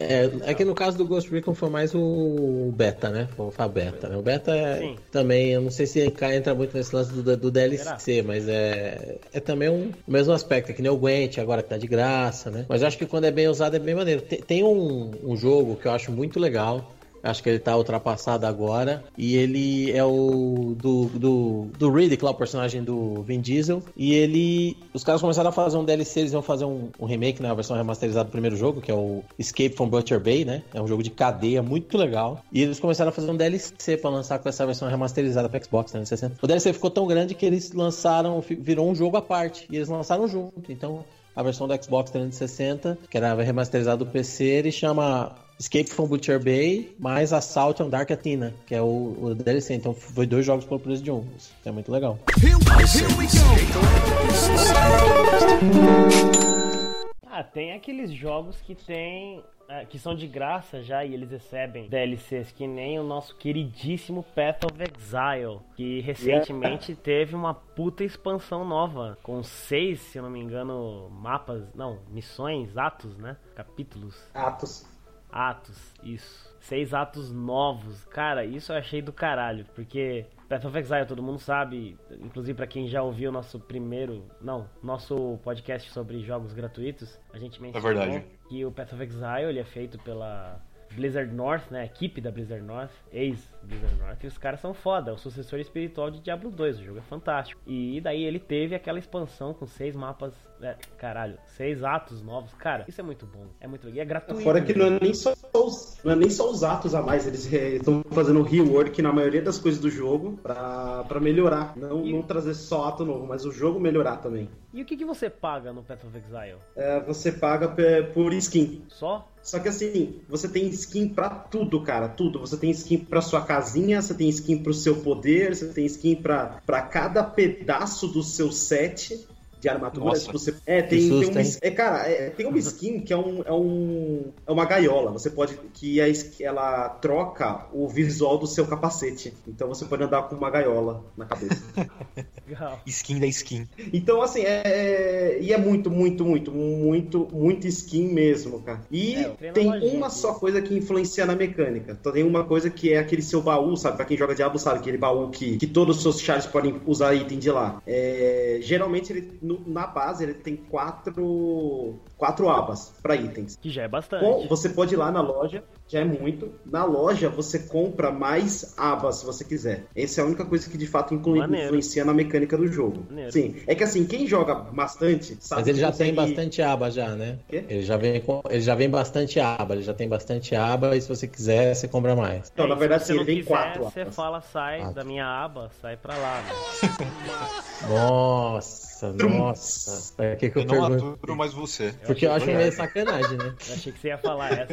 É, é que no caso do Ghost Recon foi mais o beta, né? Foi a beta, né? O beta é, também, eu não sei se entra muito nesse lance do, do DLC, Será? mas é, é também um, o mesmo aspecto, é que nem o Gwent, agora que tá de graça, né? Mas eu acho que quando é bem usado é bem maneiro. Tem, tem um, um jogo que eu acho muito legal, Acho que ele tá ultrapassado agora. E ele é o do, do, do Riddick, lá, o personagem do Vin Diesel. E ele. Os caras começaram a fazer um DLC, eles iam fazer um, um remake, né? A versão remasterizada do primeiro jogo, que é o Escape from Butcher Bay, né? É um jogo de cadeia muito legal. E eles começaram a fazer um DLC pra lançar com essa versão remasterizada pra Xbox 360. O DLC ficou tão grande que eles lançaram, virou um jogo à parte. E eles lançaram junto. Então, a versão do Xbox 360, que era remasterizada do PC, ele chama Escape from Butcher Bay, mais Assault on Dark Athena, que é o, o DLC. Então foi dois jogos pelo preço de um. Isso é muito legal. Ah, tem aqueles jogos que tem é, que são de graça já e eles recebem DLCs, que nem o nosso queridíssimo Path of Exile, que recentemente teve uma puta expansão nova, com seis, se eu não me engano, mapas, não, missões, atos, né? Capítulos. Atos. Atos, isso. Seis atos novos. Cara, isso eu achei do caralho, porque Path of Exile todo mundo sabe, inclusive para quem já ouviu nosso primeiro, não, nosso podcast sobre jogos gratuitos, a gente mencionou é que o Path of Exile ele é feito pela Blizzard North, né? A equipe da Blizzard North, ex-Blizzard North. E os caras são foda. É o sucessor espiritual de Diablo 2. O jogo é fantástico. E daí ele teve aquela expansão com seis mapas. É, caralho, seis atos novos. Cara, isso é muito bom. É muito E é gratuito. Fora que não é nem só os, não é nem só os atos a mais. Eles estão fazendo rework na maioria das coisas do jogo pra, pra melhorar. Não, e... não trazer só ato novo, mas o jogo melhorar também. E o que, que você paga no Path of Exile? É, você paga por skin. Só? Só que assim, você tem skin para tudo, cara, tudo. Você tem skin para sua casinha, você tem skin para o seu poder, você tem skin para cada pedaço do seu set de armadura. Tipo, você... É, tem, susto, tem um, é, cara, é, tem uma skin que é, um, é, um, é uma gaiola. Você pode. Que é, ela troca o visual do seu capacete. Então você pode andar com uma gaiola na cabeça. skin da skin. Então, assim, é, é, E é muito, muito, muito, muito, muito skin mesmo, cara. E é, tem uma só coisa que influencia na mecânica. Então tem uma coisa que é aquele seu baú, sabe? Pra quem joga Diablo sabe, aquele baú que, que todos os seus chars podem usar item de lá. É, geralmente ele no, na base ele tem quatro, quatro abas para itens. Que já é bastante. Com, você pode ir lá na loja, já é muito. Na loja você compra mais abas se você quiser. Essa é a única coisa que de fato inclui, influencia na mecânica do jogo. Maneiro. Sim, é que assim, quem joga bastante. Mas ele já tem bastante aba já, né? Ele já vem com, ele já vem bastante aba, ele já tem bastante aba e se você quiser você compra mais. Então, é, na verdade, se ele vem quiser, quatro. Você abas. fala sai ah. da minha aba, sai para lá. Né? Nossa, nossa. É que que eu, eu não aturo mais você. Porque eu, eu acho meio sacanagem, né? Eu achei que você ia falar essa.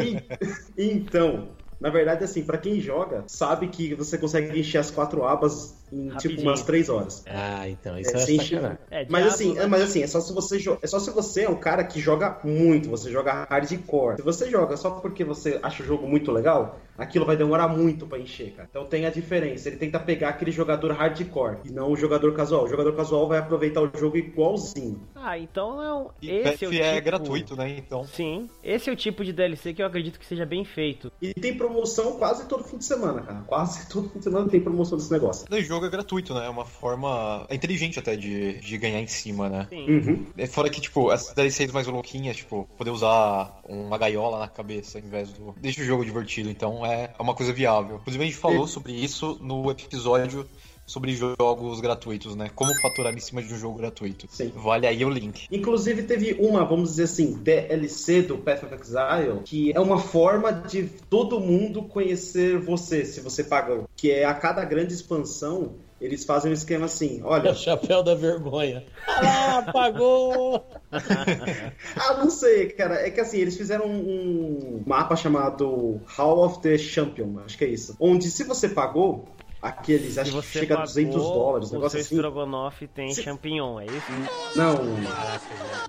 então, na verdade, assim, para quem joga, sabe que você consegue encher as quatro abas em Rapidinho. tipo umas três horas. Ah, então isso é, é, é mas assim, é, mas assim, é só se você é só se você é um cara que joga muito, você joga hardcore. Se você joga só porque você acha o jogo muito legal, aquilo vai demorar muito para encher, cara. Então tem a diferença. Ele tenta pegar aquele jogador hardcore e não o jogador casual. O jogador casual vai aproveitar o jogo igualzinho. Ah, então é um... esse é, o é tipo... gratuito, né? Então. Sim, esse é o tipo de DLC que eu acredito que seja bem feito. E tem promoção quase todo fim de semana, cara. Quase todo fim de semana tem promoção desse negócio. O jogo é gratuito, né? É uma forma é inteligente até de, de ganhar em cima, né? Sim. Uhum. É fora que, tipo, as DLCs mais louquinhas, tipo, poder usar uma gaiola na cabeça ao invés do. Deixa o jogo divertido. Então é uma coisa viável. Inclusive, a gente falou sobre isso no episódio sobre jogos gratuitos, né? Como faturar em cima de um jogo gratuito. Sim. Vale aí o link. Inclusive teve uma, vamos dizer assim, DLC do Path of Exile, que é uma forma de todo mundo conhecer você, se você pagou. Que é a cada grande expansão, eles fazem um esquema assim, olha... É o chapéu da vergonha. Ah, pagou! ah, não sei, cara. É que assim, eles fizeram um mapa chamado Hall of the Champion, acho que é isso. Onde se você pagou, aqueles, acho que chega a 200 dólares, um negócio assim. Strogonoff tem Se... champignon, é isso? Não. Caraca,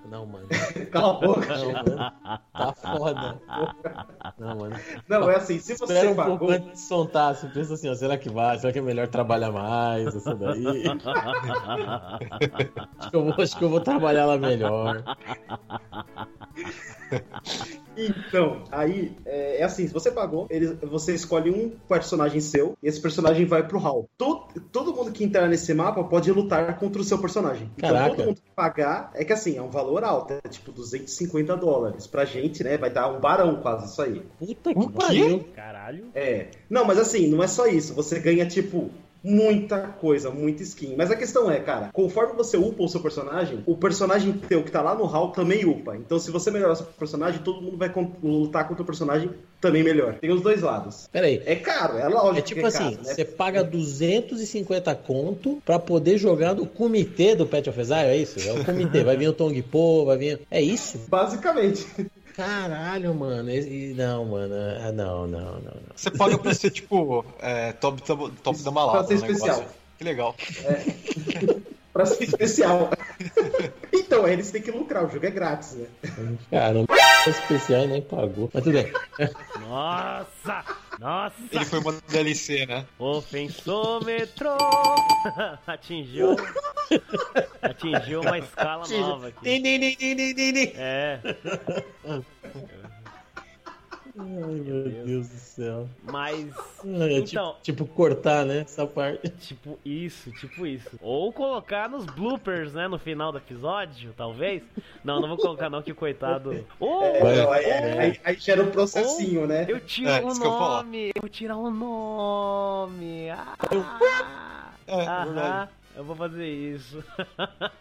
não, mano. Cala a boca. Não, mano. Tá foda. Não, mano. Não, é assim, se você Espera um pagou... pouco antes de soltar, você pensa assim, ó, será que vai? Será que é melhor trabalhar mais essa daí? acho, que eu vou, acho que eu vou trabalhar lá melhor. Então, aí é, é, assim: se você pagou, ele, você escolhe um personagem seu e esse personagem vai pro hall. Todo, todo mundo que entrar nesse mapa pode lutar contra o seu personagem. Então, Caraca. todo mundo que pagar é que assim, é um valor alto, é tipo 250 dólares. Pra gente, né? Vai dar um barão quase isso aí. Puta que pariu. Caralho. É. Não, mas assim, não é só isso. Você ganha, tipo, muita coisa, muita skin. Mas a questão é, cara, conforme você upa o seu personagem, o personagem teu que tá lá no hall também upa. Então, se você melhorar o seu personagem, todo mundo vai lutar contra o personagem também melhor. Tem os dois lados. Peraí. É caro, é lógico. É tipo é assim, caro, né? você paga 250 conto pra poder jogar no comitê do Pet of Exile, é isso? É o comitê, vai vir o Tong Po, vai vir... É isso? Basicamente. Caralho, mano. Não, mano. Ah, não, não, não, não. Você paga pra ser, tipo, é, top, top, top da malada. Pra ser especial. Que legal. É. pra ser especial. então, eles têm que lucrar, o jogo é grátis, né? Cara, especial e nem pagou. Mas tudo bem. Nossa! Nossa! Ele foi uma DLC, né? Ofensômetro! Atingiu. Atingiu uma escala nova aqui. É. Ai, meu Deus. do céu. Mas. É, então. Tipo, tipo, cortar, né? Essa parte. Tipo isso, tipo isso. Ou colocar nos bloopers, né? No final do episódio, talvez. Não, não vou colocar, não, que coitado. É, não, aí, é. aí, aí, gera um processinho, oh, né? Eu tiro o um nome. Eu, eu tirar o um nome. Ah, é, aham, eu vou fazer isso.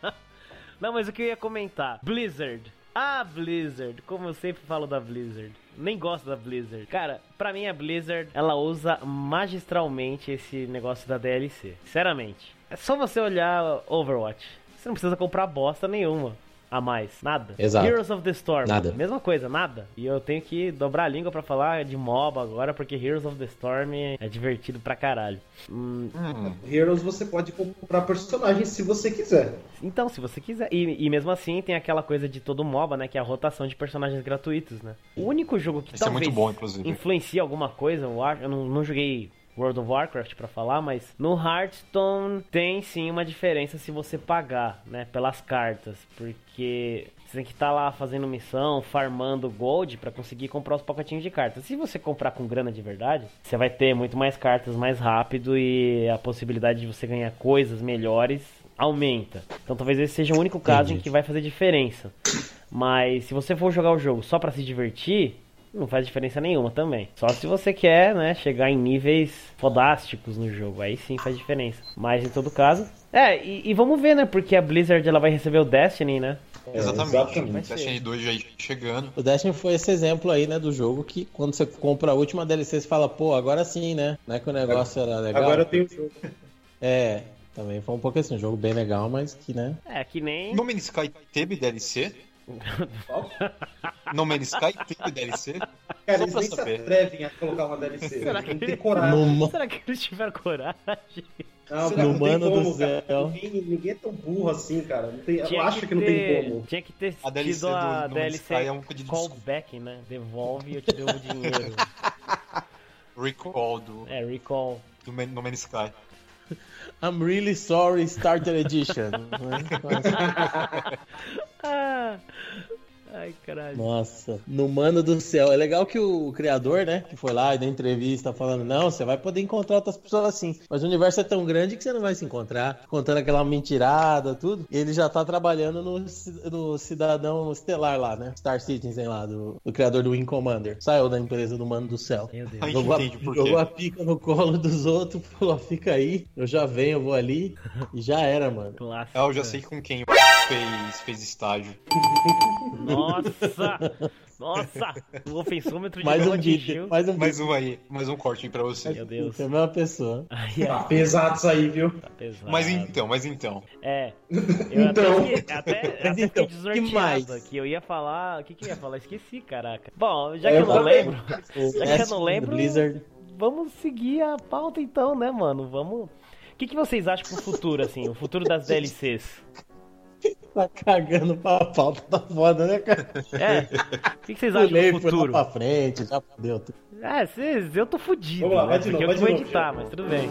não, mas o que eu ia comentar? Blizzard. A Blizzard, como eu sempre falo da Blizzard, nem gosto da Blizzard. Cara, pra mim a Blizzard, ela usa magistralmente esse negócio da DLC. Sinceramente. É só você olhar Overwatch. Você não precisa comprar bosta nenhuma a mais. Nada. Exato. Heroes of the Storm. Nada. Mesma coisa, nada. E eu tenho que dobrar a língua para falar de MOBA agora, porque Heroes of the Storm é divertido pra caralho. Hum. Hum. Heroes você pode comprar personagens se você quiser. Então, se você quiser. E, e, mesmo assim tem aquela coisa de todo MOBA, né? Que é a rotação de personagens gratuitos, né? O único jogo que Esse talvez é muito bom, influencia alguma coisa, eu, acho, eu não, não joguei World of Warcraft para falar, mas no Hearthstone tem sim uma diferença se você pagar, né, pelas cartas, porque você tem que estar tá lá fazendo missão, farmando gold para conseguir comprar os pacotinhos de cartas. Se você comprar com grana de verdade, você vai ter muito mais cartas mais rápido e a possibilidade de você ganhar coisas melhores aumenta. Então talvez esse seja o único caso Entendi. em que vai fazer diferença. Mas se você for jogar o jogo só para se divertir, não faz diferença nenhuma também. Só se você quer, né, chegar em níveis fodásticos no jogo, aí sim faz diferença. Mas em todo caso, é, e, e vamos ver, né, porque a Blizzard ela vai receber o Destiny, né? É, exatamente. exatamente. Destiny 2 já chegando. O Destiny foi esse exemplo aí, né, do jogo que quando você compra a última DLC você fala, pô, agora sim, né? Não é que o negócio era legal. Agora tem o jogo. É, também foi um pouco assim, um jogo bem legal, mas que, né? É, que nem. No Man's Sky teve DLC? No Man's Sky teve DLC? Cara, eles nem saber. se atrevem a colocar uma DLC. Será que, tem coragem. No... Será que eles tiveram coragem? Não, no não mano como, do céu. Ninguém, ninguém, é tão burro assim, cara. Não tem, eu acho que, que, não tem como. Tinha que ter a DLC tido a do, DLC é um callback, né? Devolve e eu te dou o dinheiro. recall do... É, recall. Do No Man's Sky. I'm really sorry, Starter Edition. Ai, caralho. Nossa, no mano do céu. É legal que o criador, né, que foi lá e deu entrevista falando: não, você vai poder encontrar outras pessoas assim. Mas o universo é tão grande que você não vai se encontrar. Contando aquela mentirada, tudo. Ele já tá trabalhando no, no Cidadão Estelar lá, né? Star Citizen lá, do, do criador do Wing Commander. Saiu da empresa do mano do céu. Meu Deus. Jogou, a, jogou a pica no colo dos outros, falou: fica aí, eu já venho, eu vou ali. E já era, mano. Clássico. Ah, eu já sei com quem fez, fez estágio. Nossa! Nossa! O ofensômetro de mais um vídeo, mais um Mais um aí, mais um corte pra você. Meu Deus. É a mesma pessoa. Ai, ai. Tá pesado isso aí, viu? Tá pesado. Mas então, mas então. É. Eu então. até, até, até então, que mais? aqui. Eu ia falar. O que, que eu ia falar? Esqueci, caraca. Bom, já que eu, eu não lembro. já que eu não lembro. Blizzard. Vamos seguir a pauta então, né, mano? Vamos. O que, que vocês acham pro futuro, assim? O futuro das DLCs? Tá cagando pra pauta, tá foda, né, cara? É. O que, que vocês acham Pulei, do futuro? Foi pra frente, já fodeu. É, vocês, eu tô fudido. Vamos lá, né? vai de novo, Porque eu vou editar, mas tudo bem.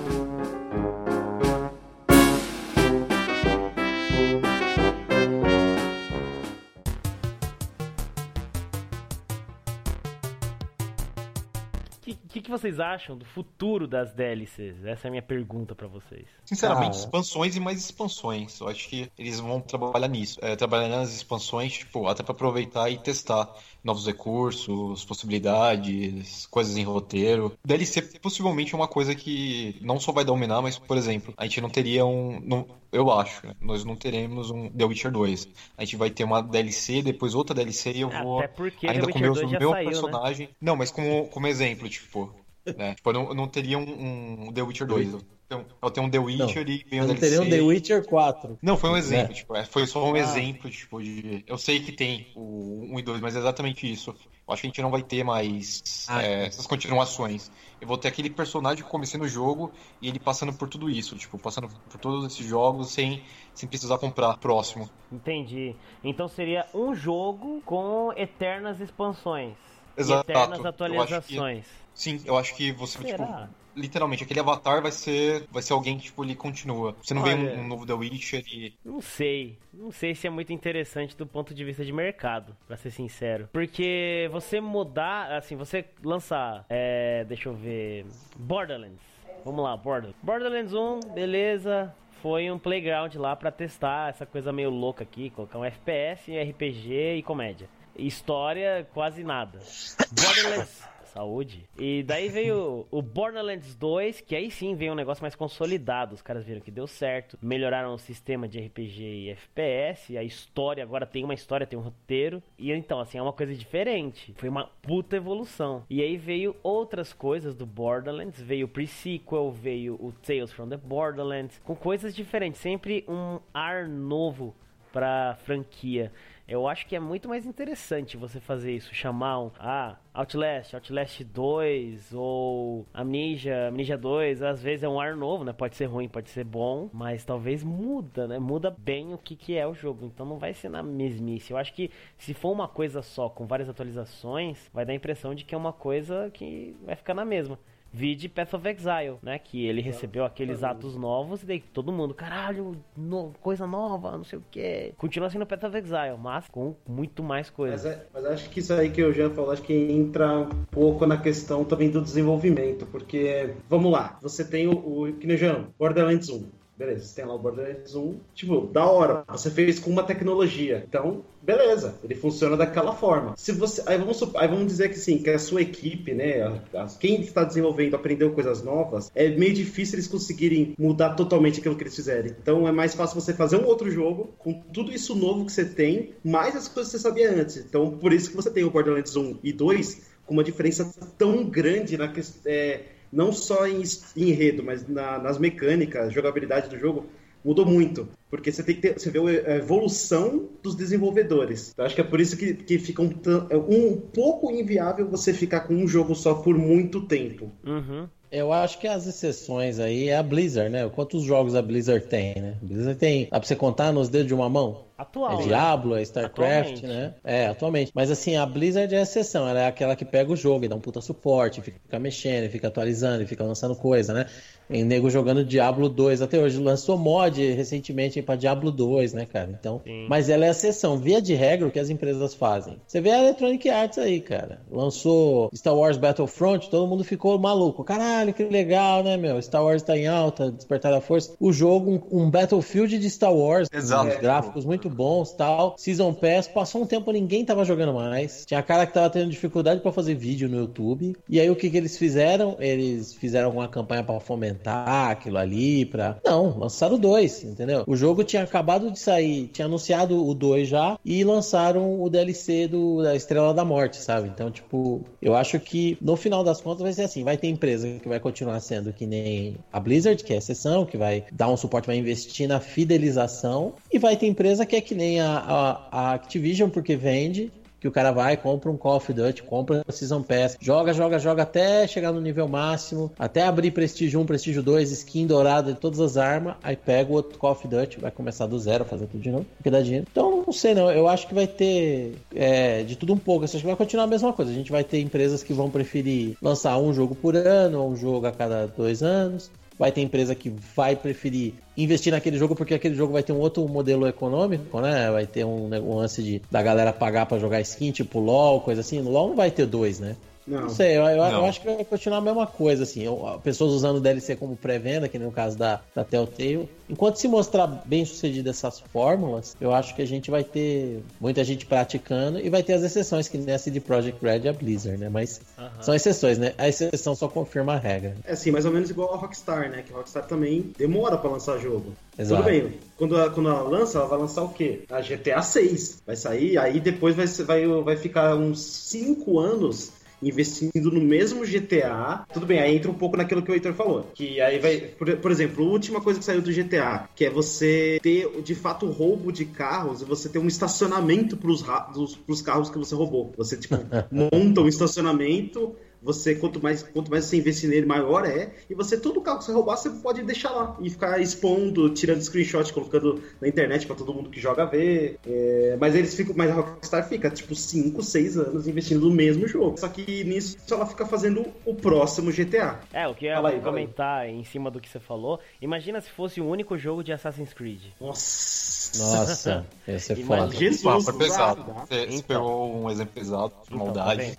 Que, que vocês acham do futuro das DLCs? Essa é a minha pergunta para vocês. Sinceramente, ah, expansões e mais expansões. Eu acho que eles vão trabalhar nisso. É, trabalhar nas expansões, tipo, até para aproveitar e testar novos recursos, possibilidades, coisas em roteiro. DLC possivelmente é uma coisa que não só vai dominar, mas, por exemplo, a gente não teria um. Não, eu acho, né? nós não teremos um The Witcher 2. A gente vai ter uma DLC, depois outra DLC e eu vou ainda com o meu saiu, né? personagem. Né? Não, mas como, como exemplo, tipo, né? tipo, eu não, eu não teria um, um, The Witcher 2. Eu, eu tenho um The Witcher não, e um DLC. teria um The Witcher 4. Não, foi um exemplo, é. tipo, é, foi só um ah. exemplo, tipo, de. Eu sei que tem o 1 e 2, mas é exatamente isso. Eu acho que a gente não vai ter mais ah, é, essas continuações. Eu vou ter aquele personagem que comecei no jogo e ele passando por tudo isso, tipo, passando por todos esses jogos sem, sem precisar comprar próximo. Entendi. Então seria um jogo com eternas expansões. Exato. E eternas atualizações. Eu que, sim, eu acho que você, tipo, Será? tipo, literalmente, aquele avatar vai ser vai ser alguém que, tipo, ele continua. Você não Olha, vê um, um, novo The Witcher e... Não sei. Não sei se é muito interessante do ponto de vista de mercado, para ser sincero. Porque você mudar, assim, você lançar, é, deixa eu ver, Borderlands. Vamos lá, Borderlands. Borderlands 1, beleza foi um playground lá para testar essa coisa meio louca aqui, colocar um FPS, RPG e comédia. História, quase nada. Borderlands Saúde. E daí veio o Borderlands 2, que aí sim veio um negócio mais consolidado. Os caras viram que deu certo, melhoraram o sistema de RPG e FPS. A história agora tem uma história, tem um roteiro. E então, assim, é uma coisa diferente. Foi uma puta evolução. E aí veio outras coisas do Borderlands. Veio o pre-sequel, veio o Tales from the Borderlands, com coisas diferentes. Sempre um ar novo pra franquia. Eu acho que é muito mais interessante você fazer isso, chamar um ah, Outlast, Outlast 2 ou Amnesia, Amnesia 2, às vezes é um ar novo, né? Pode ser ruim, pode ser bom, mas talvez muda, né? Muda bem o que, que é o jogo. Então não vai ser na mesmice. Eu acho que se for uma coisa só com várias atualizações, vai dar a impressão de que é uma coisa que vai ficar na mesma. Vide Path of Exile, né? Que ele recebeu aqueles atos novos e daí todo mundo, caralho, no, coisa nova, não sei o que. Continua sendo Path of Exile, mas com muito mais coisa. Mas, é, mas, acho que isso aí que eu já falei, acho que entra um pouco na questão também do desenvolvimento, porque, vamos lá, você tem o, o que nem Borderlands 1 Beleza, você tem lá o Borderlands 1. Tipo, da hora. Você fez com uma tecnologia. Então, beleza, ele funciona daquela forma. Se você, aí vamos, aí vamos dizer que sim, que a sua equipe, né, quem está desenvolvendo aprendeu coisas novas, é meio difícil eles conseguirem mudar totalmente aquilo que eles fizerem. Então é mais fácil você fazer um outro jogo com tudo isso novo que você tem, mais as coisas que você sabia antes. Então por isso que você tem o Borderlands 1 e 2 com uma diferença tão grande na é, não só em, em enredo, mas na, nas mecânicas, jogabilidade do jogo mudou muito. Porque você tem que ter, você vê a evolução dos desenvolvedores. Eu acho que é por isso que, que fica um, é um pouco inviável você ficar com um jogo só por muito tempo. Uhum. Eu acho que as exceções aí é a Blizzard, né? Quantos jogos a Blizzard tem, né? A Blizzard tem, dá pra você contar nos dedos de uma mão? Atual. É né? Diablo, é StarCraft, né? É, atualmente. Mas assim, a Blizzard é a exceção. Ela é aquela que pega o jogo e dá um puta suporte, fica mexendo, fica atualizando, fica lançando coisa, né? Em nego jogando Diablo 2 até hoje. Lançou mod recentemente para Diablo 2, né, cara? Então, Sim. mas ela é a exceção. Via de regra o que as empresas fazem. Você vê a Electronic Arts aí, cara. Lançou Star Wars Battlefront, todo mundo ficou maluco. Caralho, que legal, né, meu? Star Wars tá em alta, Despertar da Força. O jogo, um, um Battlefield de Star Wars. Exato. Gráficos muito bons, tal. Season Pass, passou um tempo ninguém tava jogando mais. Tinha cara que tava tendo dificuldade para fazer vídeo no YouTube. E aí o que que eles fizeram? Eles fizeram uma campanha para fomentar aquilo ali pra. Não, lançaram dois, entendeu? O jogo tinha acabado de sair, tinha anunciado o 2 já e lançaram o DLC do, da Estrela da Morte, sabe? Então, tipo, eu acho que no final das contas vai ser assim: vai ter empresa que vai continuar sendo que nem a Blizzard, que é a exceção, que vai dar um suporte, vai investir na fidelização, e vai ter empresa que é que nem a, a, a Activision, porque vende que o cara vai, compra um Call of Duty, compra Season Pass, joga, joga, joga até chegar no nível máximo, até abrir Prestígio 1, Prestígio 2, skin dourada de todas as armas, aí pega o outro Call of Duty, vai começar do zero, fazer tudo de novo, porque dá dinheiro. Então, não sei não, eu acho que vai ter é, de tudo um pouco, acho que vai continuar a mesma coisa. A gente vai ter empresas que vão preferir lançar um jogo por ano, ou um jogo a cada dois anos. Vai ter empresa que vai preferir investir naquele jogo porque aquele jogo vai ter um outro modelo econômico, né? Vai ter um, um lance de da galera pagar para jogar skin, tipo LoL, coisa assim. No LoL não vai ter dois, né? Não, não sei, eu, eu, não. eu, acho que vai continuar a mesma coisa, assim. Eu, pessoas usando o DLC como pré-venda, que no caso da, da Telltale. Enquanto se mostrar bem sucedido essas fórmulas, eu acho que a gente vai ter muita gente praticando e vai ter as exceções, que nessa de Project Red e a Blizzard, né? Mas são exceções, né? A exceção só confirma a regra. É assim, mais ou menos igual a Rockstar, né? Que a Rockstar também demora para lançar jogo. Exato. Tudo bem, quando ela, quando ela lança, ela vai lançar o quê? A GTA 6. Vai sair, aí depois vai, vai, vai ficar uns 5 anos investindo no mesmo GTA. Tudo bem, aí entra um pouco naquilo que o Heitor falou. Que aí vai, por, por exemplo, a última coisa que saiu do GTA, que é você ter de fato roubo de carros e você ter um estacionamento para os carros que você roubou. Você, tipo, monta um estacionamento você quanto mais quanto mais você investir nele, maior é. E você todo carro que você roubar, você pode deixar lá e ficar expondo, tirando screenshot, colocando na internet para todo mundo que joga ver. É, mas eles ficam, mas a Rockstar fica tipo 5, 6 anos investindo no mesmo jogo. Só que nisso ela fica fazendo o próximo GTA. É, o que eu ia aí, comentar em cima do que você falou. Imagina se fosse o único jogo de Assassin's Creed. Nossa. Nossa, esse é foda. Jesus, foi pesado. Você então. pegou um exemplo pesado de então, maldade.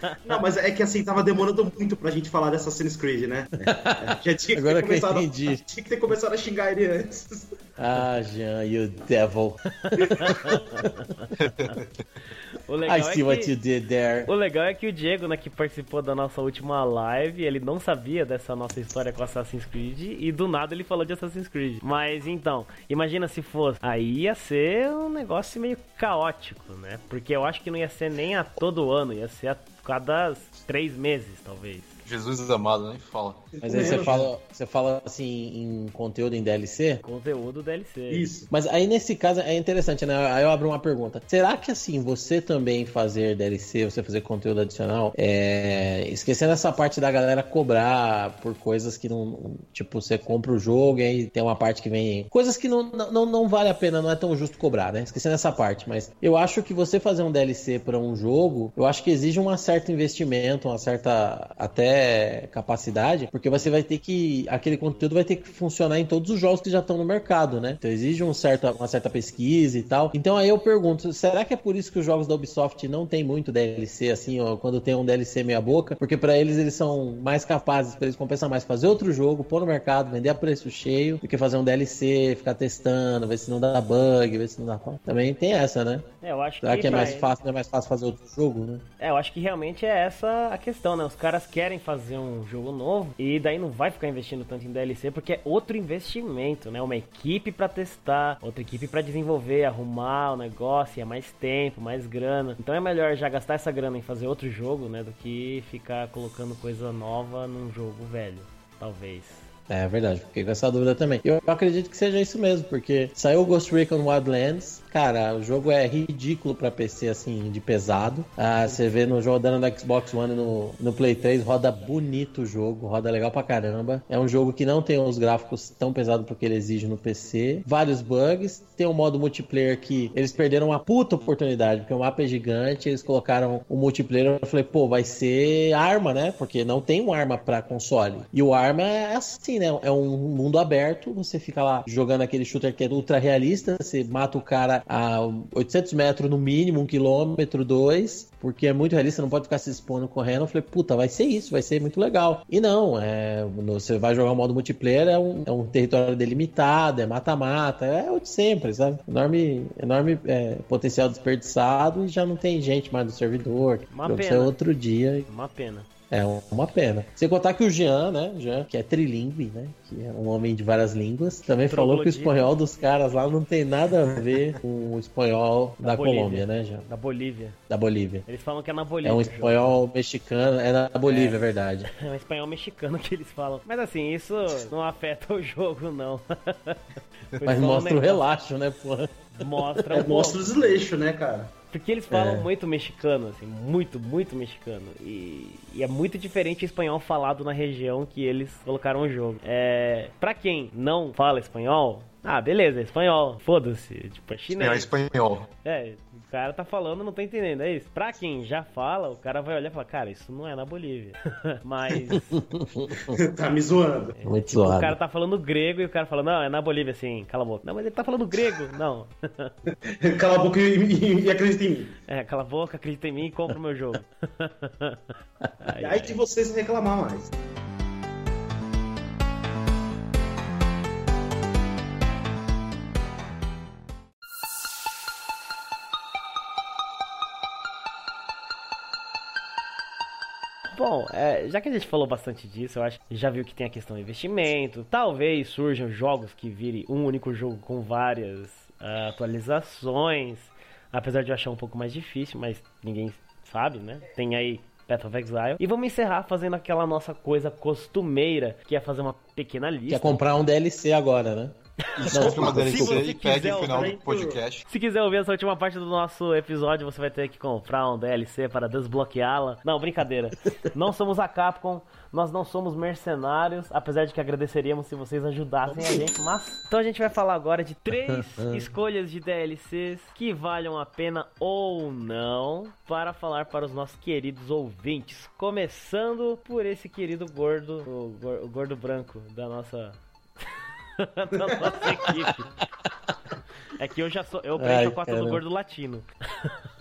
Tá Não, mas é que assim, tava demorando muito pra gente falar de Assassin's Creed, né? Já tinha que Agora ter começado, que entendi. tinha que ter começado a xingar ele antes. Ah, Jean, you devil. o legal I é see é what you did there. O legal é que o Diego, né, que participou da nossa última live, ele não sabia dessa nossa história com Assassin's Creed e do nada ele falou de Assassin's Creed. Mas então, imagina se fosse. Aí ia ser um negócio meio caótico, né? Porque eu acho que não ia ser nem a todo ano, ia ser a cada três meses, talvez. Jesus amado, nem fala. Mas aí você fala, você fala assim em conteúdo em DLC? Conteúdo DLC. Isso. Mas aí nesse caso é interessante, né? Aí eu abro uma pergunta. Será que assim, você também fazer DLC, você fazer conteúdo adicional, é... esquecendo essa parte da galera cobrar por coisas que não. Tipo, você compra o jogo e aí tem uma parte que vem. Coisas que não, não, não vale a pena, não é tão justo cobrar, né? Esquecendo essa parte. Mas eu acho que você fazer um DLC para um jogo, eu acho que exige um certo investimento, uma certa. até qualquer capacidade, porque você vai ter que. Aquele conteúdo vai ter que funcionar em todos os jogos que já estão no mercado, né? Então exige um certo, uma certa pesquisa e tal. Então aí eu pergunto, será que é por isso que os jogos da Ubisoft não tem muito DLC, assim, ó, quando tem um DLC meia boca? Porque para eles eles são mais capazes, para eles compensar mais fazer outro jogo, pôr no mercado, vender a preço cheio, do que fazer um DLC, ficar testando, ver se não dá bug, ver se não dá. Também tem essa, né? É, eu acho será que, que é mais fácil, é mais fácil fazer outro jogo, né? É, eu acho que realmente é essa a questão, né? Os caras querem fazer um jogo novo e daí não vai ficar investindo tanto em DLC porque é outro investimento, né? Uma equipe para testar, outra equipe para desenvolver, arrumar o negócio, é mais tempo, mais grana. Então é melhor já gastar essa grana em fazer outro jogo, né, do que ficar colocando coisa nova num jogo velho, talvez. É verdade, fiquei com essa dúvida também. Eu acredito que seja isso mesmo, porque saiu o Ghost Recon Wildlands, Cara, o jogo é ridículo para PC, assim, de pesado. Ah, você vê no jogando no Xbox One no, no Play 3, roda bonito o jogo, roda legal pra caramba. É um jogo que não tem os gráficos tão pesados porque ele exige no PC. Vários bugs. Tem um modo multiplayer que eles perderam uma puta oportunidade, porque o mapa é gigante, eles colocaram o multiplayer. Eu falei, pô, vai ser arma, né? Porque não tem um arma para console. E o arma é assim, né? É um mundo aberto, você fica lá jogando aquele shooter que é ultra realista, você mata o cara a 800 metros no mínimo, um quilômetro, dois, porque é muito realista, não pode ficar se expondo correndo. Eu falei, puta, vai ser isso, vai ser muito legal. E não, é, você vai jogar o modo multiplayer, é um, é um território delimitado, é mata-mata, é o de sempre, sabe? Enorme, enorme é, potencial desperdiçado e já não tem gente mais no servidor. Uma pena. outro dia. Uma pena. É uma pena. Sem contar que o Jean, né? Jean, que é trilingue, né? Que é um homem de várias línguas, também falou que o espanhol dos caras lá não tem nada a ver com o espanhol da, da Colômbia, né, Jean? Da Bolívia. Da Bolívia. Eles falam que é na Bolívia. É um espanhol mexicano, é na Bolívia, é, é verdade. É um espanhol mexicano que eles falam. Mas assim, isso não afeta o jogo, não. Mas mostra o relaxo, né, porra? Mostra, é, mostra o desleixo, né, cara? Porque eles falam é. muito mexicano, assim, muito, muito mexicano. E, e, é muito diferente o espanhol falado na região que eles colocaram o jogo. É, pra quem não fala espanhol, ah, beleza, é espanhol, foda-se, tipo, é chinês. É espanhol. É, cara tá falando, não tá entendendo, é isso. Pra quem já fala, o cara vai olhar e falar, cara, isso não é na Bolívia. Mas. tá me zoando. É, muito tipo, zoado. O cara tá falando grego e o cara fala, não, é na Bolívia, sim, cala a boca. Não, mas ele tá falando grego, não. cala a boca e, e, e acredita em mim. É, cala a boca, acredita em mim e compra o meu jogo. aí, aí que vocês reclamar mais. Bom, é, já que a gente falou bastante disso, eu acho que já viu que tem a questão do investimento. Talvez surjam jogos que virem um único jogo com várias uh, atualizações. Apesar de eu achar um pouco mais difícil, mas ninguém sabe, né? Tem aí Path of Exile. E vamos encerrar fazendo aquela nossa coisa costumeira, que é fazer uma pequena lista. Que é comprar um DLC agora, né? Pegue o final do podcast. Se quiser ouvir essa última parte do nosso episódio, você vai ter que comprar um DLC para desbloqueá-la. Não, brincadeira. não somos a Capcom, nós não somos mercenários, apesar de que agradeceríamos se vocês ajudassem a gente, mas... Então a gente vai falar agora de três escolhas de DLCs que valham a pena ou não para falar para os nossos queridos ouvintes. Começando por esse querido gordo, o gordo branco da nossa da nossa equipe. É que eu já sou. Eu preencho a cota do gordo latino.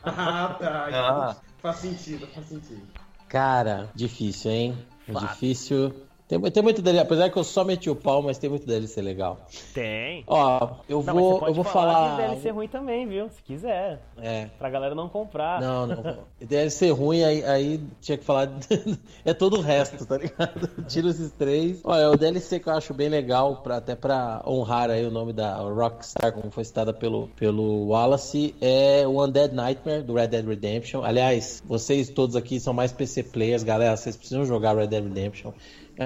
Ah, tá. Ah. Faz sentido, faz sentido. Cara, difícil, hein? Fato. Difícil. Tem, tem muito dele, apesar que eu só meti o pau, mas tem muito dele ser legal. Tem. Ó, eu não, vou, eu vou falar. Tem DLC ruim também, viu? Se quiser. É. Pra galera não comprar. Não, não. DLC ruim, aí, aí tinha que falar. é todo o resto, tá ligado? Tira esses três. Olha, o DLC que eu acho bem legal, pra, até pra honrar aí o nome da Rockstar, como foi citada pelo, pelo Wallace, é o Undead Nightmare do Red Dead Redemption. Aliás, vocês todos aqui são mais PC players, galera. Vocês precisam jogar Red Dead Redemption.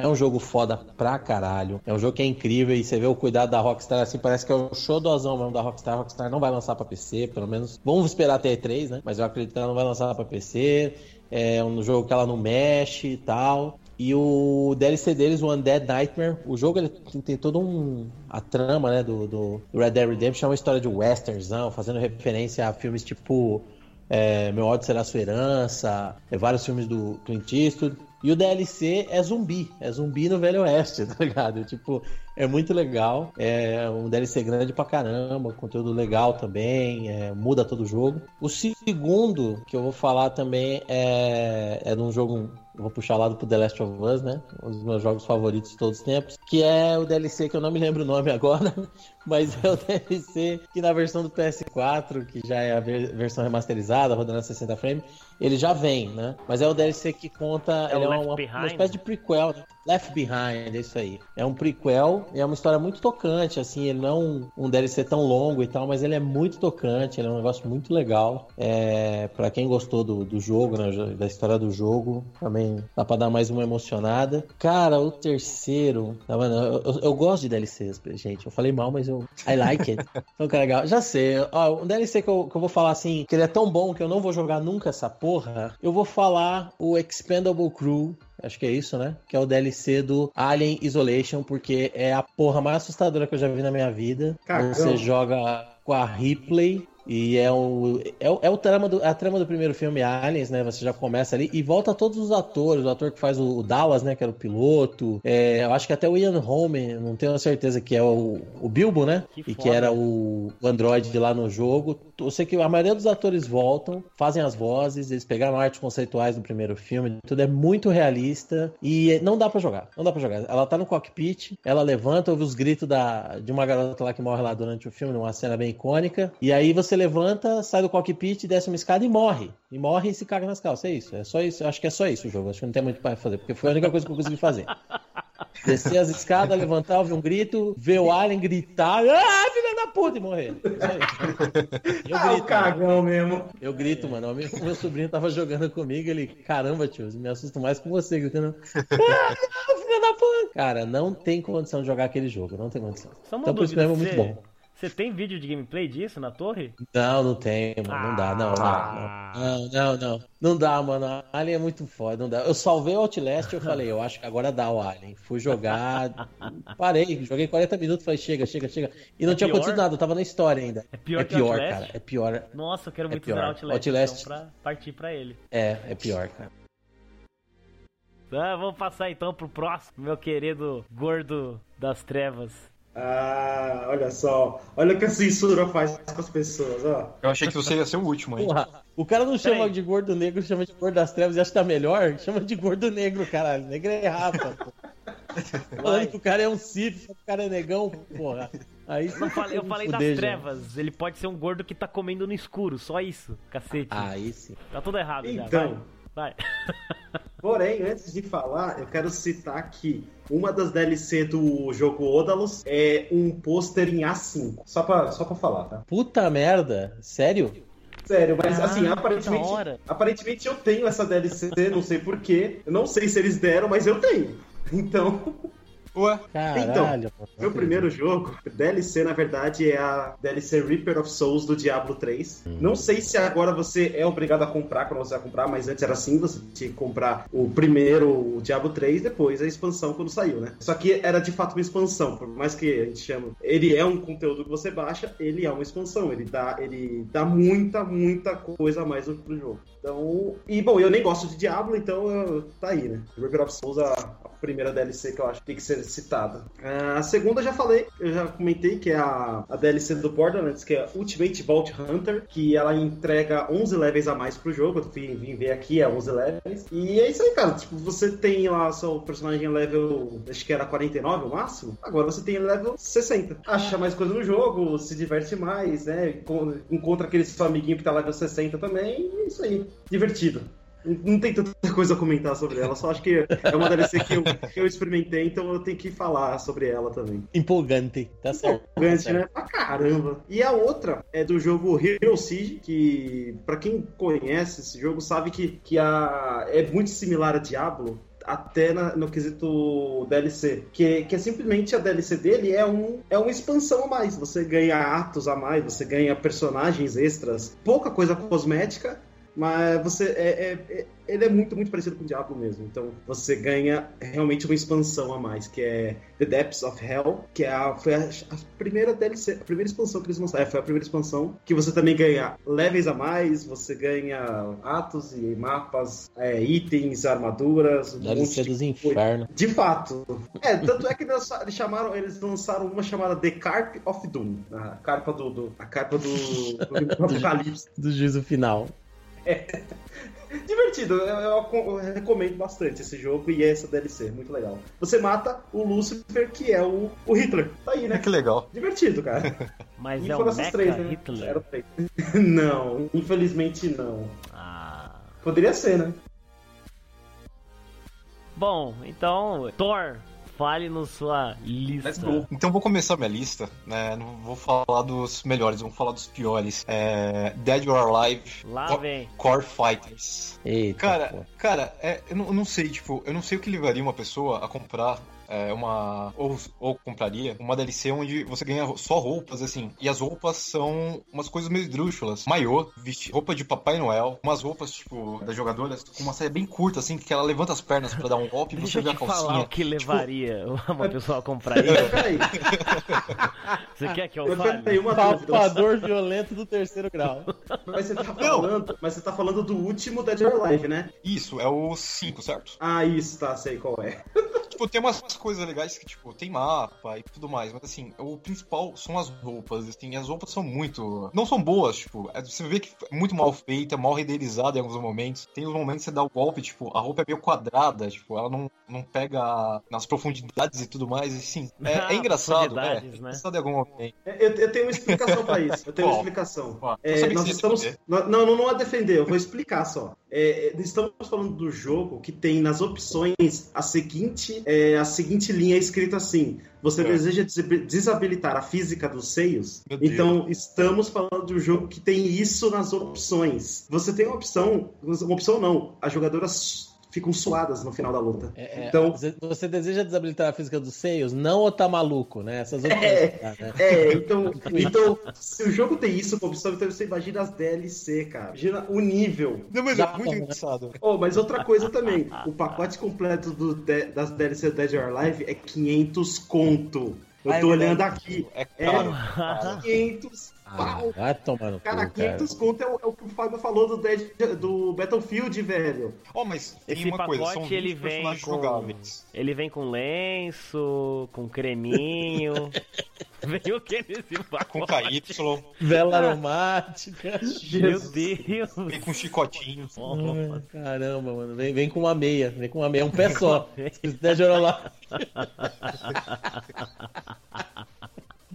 É um jogo foda pra caralho. É um jogo que é incrível e você vê o cuidado da Rockstar, assim, parece que é o show do azão mesmo da Rockstar. A Rockstar não vai lançar pra PC, pelo menos. Vamos esperar até E3, né? Mas eu acredito que ela não vai lançar pra PC. É um jogo que ela não mexe e tal. E o DLC deles, o Undead Nightmare, o jogo ele tem todo um. A trama, né, do, do Red Dead Redemption é uma história de westerns, fazendo referência a filmes tipo é, Meu ódio será sua herança, é, vários filmes do Clint Eastwood. E o DLC é zumbi, é zumbi no Velho Oeste, tá ligado? Tipo, é muito legal. É um DLC grande pra caramba, conteúdo legal também, é, muda todo o jogo. O segundo que eu vou falar também é, é de um jogo vou puxar lá pro The Last of Us, né? Um dos meus jogos favoritos de todos os tempos. Que é o DLC que eu não me lembro o nome agora, mas é o DLC que na versão do PS4, que já é a versão remasterizada, rodando a 60 frames, ele já vem, né? Mas é o DLC que conta. É ele é uma, uma, espécie de prequel, né? Left Behind, é isso aí. É um prequel, é uma história muito tocante, assim, ele não é um, um DLC tão longo e tal, mas ele é muito tocante, ele é um negócio muito legal. É, para quem gostou do, do jogo, né, da história do jogo, também dá pra dar mais uma emocionada. Cara, o terceiro, tá vendo? Eu, eu, eu gosto de DLCs, gente. Eu falei mal, mas eu. I like it. Então, que legal. Já sei. Ó, um DLC que eu, que eu vou falar assim, que ele é tão bom que eu não vou jogar nunca essa porra. Eu vou falar o Expendable Crew Acho que é isso, né? Que é o DLC do Alien Isolation, porque é a porra mais assustadora que eu já vi na minha vida. Cagão. Você joga com a Ripley e é o, é o, é o trama do, a trama do primeiro filme Aliens, né? Você já começa ali e volta todos os atores. O ator que faz o, o Dallas, né? Que era o piloto. É, eu acho que até o Ian Holm, não tenho certeza que é o, o Bilbo, né? Que e foda. que era o, o Android lá no jogo. Eu sei que a maioria dos atores voltam, fazem as vozes, eles pegaram artes conceituais do primeiro filme. Tudo é muito realista e não dá para jogar. Não dá para jogar. Ela tá no cockpit, ela levanta, ouve os gritos da, de uma garota lá que morre lá durante o filme, numa cena bem icônica. E aí você você levanta, sai do cockpit, desce uma escada e morre. E morre e se caga nas calças. É isso. É só isso. Eu acho que é só isso o jogo. Acho que não tem muito para fazer, porque foi a única coisa que eu consegui fazer. Descer as escadas, levantar, ouvir um grito, ver o Alien gritar, ah, filha da puta, e morrer. Eu ah, grito. o cagão mesmo. Eu grito, mano. O meu, meu, sobrinho tava jogando comigo, ele, caramba, tio, me assusto mais com você, gritando, ah, filha da puta. Cara, não tem condição de jogar aquele jogo, não tem condição. Então, por isso mesmo é muito bom. Você tem vídeo de gameplay disso na torre? Não, não tem, mano. Não dá, não, ah. não, não. Não, não. dá, mano. Alien é muito foda, não dá. Eu salvei o Outlast e eu falei, eu acho que agora dá o Alien. Fui jogar, parei, joguei 40 minutos, falei, chega, chega, chega. E não é tinha pior? acontecido nada, eu tava na história ainda. É pior, é pior cara. É pior. Nossa, eu quero é muito é pior. Outlast, Outlast então, pra partir pra ele. É, é pior, cara. Ah, vamos passar então pro próximo, meu querido gordo das trevas. Ah, olha só. Olha o que a censura faz com as pessoas, ó. Eu achei que você ia ser o último aí. Porra, o cara não chama de gordo negro, chama de gordo das trevas e acha que tá melhor. Chama de gordo negro, caralho. Negro é rapa, Falando que o cara é um Sith, o cara é negão, porra. Aí eu falei, eu falei das trevas. Ele pode ser um gordo que tá comendo no escuro, só isso, cacete. Aí sim. Tá tudo errado então, já. Vai. Porém, antes de falar, eu quero citar que uma das DLC do jogo Odalus é um pôster em A5. Só pra, só pra falar, tá? Puta merda, sério? Sério, mas ah, assim, aparentemente, aparentemente eu tenho essa DLC, não sei porquê. Eu não sei se eles deram, mas eu tenho. Então, Ué? Caralho, então, meu primeiro jogo, DLC, na verdade, é a DLC Reaper of Souls do Diablo 3. Hum. Não sei se agora você é obrigado a comprar quando você vai comprar, mas antes era assim, você tinha que comprar o primeiro o Diablo 3, depois a expansão quando saiu, né? Só que era de fato uma expansão, por mais que a gente chama, ele é um conteúdo que você baixa, ele é uma expansão, ele dá, ele dá muita, muita coisa a mais pro jogo. Então, e bom, eu nem gosto de Diablo, então tá aí, né? Reaper of Souls, a, a primeira DLC que eu acho que tem que ser citada. A segunda eu já falei, eu já comentei que é a, a DLC do Borderlands, que é Ultimate Vault Hunter, que ela entrega 11 levels a mais pro jogo. Eu vim, vim ver aqui, é 11 levels. E é isso aí, cara. Tipo, você tem lá seu personagem level, acho que era 49 o máximo. Agora você tem level 60. Acha mais coisa no jogo, se diverte mais, né? Encontra aquele seu amiguinho que tá level 60 também. E é isso aí. Divertido. Não tem tanta coisa a comentar sobre ela, só acho que é uma DLC que eu, que eu experimentei, então eu tenho que falar sobre ela também. Empolgante, tá certo. Empolgante, tá né? Pra caramba. E a outra é do jogo Hero Siege, que para quem conhece esse jogo sabe que, que a, é muito similar a Diablo, até na, no quesito DLC. Que, que é simplesmente a DLC dele é, um, é uma expansão a mais. Você ganha atos a mais, você ganha personagens extras, pouca coisa cosmética mas você é, é, é ele é muito, muito parecido com o Diablo mesmo. Então você ganha realmente uma expansão a mais, que é The Depths of Hell, que é a, foi a, a primeira DLC, a primeira expansão que eles mostraram. É, foi a primeira expansão que você também ganha levels a mais, você ganha atos e mapas, é, itens, armaduras. Um DLC dos de infernos. De fato. É, tanto é que eles chamaram, eles lançaram uma chamada The Carp of Doom. A carpa do. do a carpa do, do, do Apocalipse. do juízo final. É. Divertido, eu, eu, eu, recomendo bastante esse jogo e essa DLC, muito legal. Você mata o Lucifer, que é o, o Hitler. Tá aí, né? Que legal. Divertido, cara. Mas e é o Mecha três, né? Hitler? Não, infelizmente não. Ah. Poderia ser, né? Bom, então, Thor Fale no sua lista. Então vou começar minha lista, né? Não vou falar dos melhores, vamos falar dos piores. É... Dead or Alive. Lá vem. Core Fighters. Eita, cara, pô. cara, é, eu, não, eu, não, sei, tipo, eu não sei o que levaria uma pessoa a comprar é, uma. Ou, ou compraria uma DLC onde você ganha só roupas, assim. E as roupas são umas coisas meio esdrúxulas. Maiô, roupa de Papai Noel, umas roupas, tipo, das jogadoras, com uma saia bem curta, assim, que ela levanta as pernas pra dar um golpe e você vê a calcinha. Falar o que tipo... levaria uma pessoa a comprar isso. Peraí. Você quer que eu fale? Peraí, uma Papador violento do terceiro grau. Mas você tá falando, mas você tá falando do último Dead or Alive, né? Isso, é o 5, certo? Ah, isso, tá, sei qual é. Tipo, tem umas coisas legais que, tipo, tem mapa e tudo mais, mas assim, o principal são as roupas, assim, as roupas são muito. Não são boas, tipo, é, você vê que é muito mal feita, mal renderizada em alguns momentos. Tem os momentos que você dá o golpe, tipo, a roupa é meio quadrada, tipo, ela não, não pega nas profundidades e tudo mais, assim. É, é engraçado, é. Né? Engraçado em algum momento. Eu, eu, tenho uma explicação pra isso. Eu tenho uma explicação. É, nós estamos. Não, não, não a defender, eu vou explicar só. É, estamos falando do jogo que tem nas opções a seguinte, é, a seguinte linha escrita assim: você é. deseja desabilitar a física dos seios? Então estamos falando de um jogo que tem isso nas opções. Você tem uma opção, uma opção não, a jogadora ficam suadas no final da luta. É, é então você deseja desabilitar a física dos seios, não ou tá maluco, né? Essas outras. É, né? é então, então se o jogo tem isso como opção, então você imagina as DLC, cara. Imagina o nível. Não, mas é muito engraçado. Oh, mas outra coisa também, o pacote completo do, das DLC Dead or Alive é 500 conto. Eu ah, tô é olhando aqui. É, caro, é 500 ah, vai tomar no Cara, cu, 500 cara. conto é o, é o, que o Fábio falou do, Dead, do Battlefield, velho. Oh, mas tem Esse uma pacote, coisa, são ele vem com... jogáveis. Ele vem com lenço, com creminho. Veio o que nesse pacote? Com KY. Vela aromática. Meu Deus. Vem com chicotinho. Oh, caramba, mano. Vem, vem com uma meia. Vem com uma meia. Um pé só. Se der lá.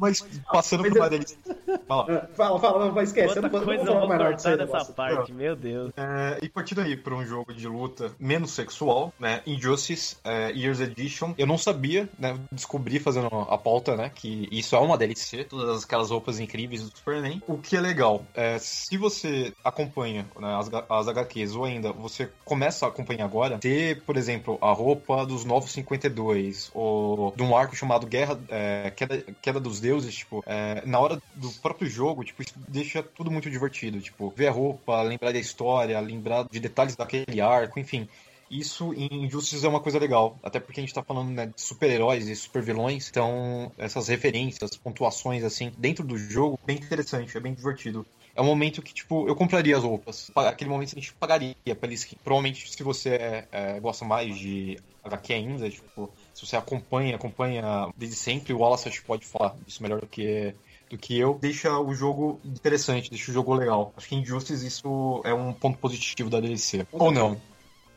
Mas passando por uma deles. Fala. fala, fala, mas esquece. Outra eu não, coisa, não vou cortar dessa parte, meu Deus. É, e partindo aí para um jogo de luta menos sexual, né? Injustice é, Years Edition. Eu não sabia, né? Descobri fazendo a pauta, né? Que isso é uma DLC. Todas aquelas roupas incríveis do Superman. O que é legal, é, se você acompanha né, as, as HQs ou ainda você começa a acompanhar agora, ter, por exemplo, a roupa dos Novos 52 ou de um arco chamado Guerra, é, Queda, Queda dos Deuses deuses, tipo, é, na hora do próprio jogo, tipo, isso deixa tudo muito divertido. Tipo, ver a roupa, lembrar da história, lembrar de detalhes daquele arco, enfim. Isso em Injustice é uma coisa legal, até porque a gente tá falando né, de super-heróis e super-vilões, então essas referências, pontuações assim, dentro do jogo, bem interessante, é bem divertido é um momento que, tipo, eu compraria as roupas. Aquele momento a gente pagaria pela skin. Provavelmente, se você é, é, gosta mais de HQ ainda, tipo, se você acompanha, acompanha desde sempre, o Wallace acho que pode falar disso melhor do que do que eu, deixa o jogo interessante, deixa o jogo legal. Acho que em Injustice isso é um ponto positivo da DLC. Ou não?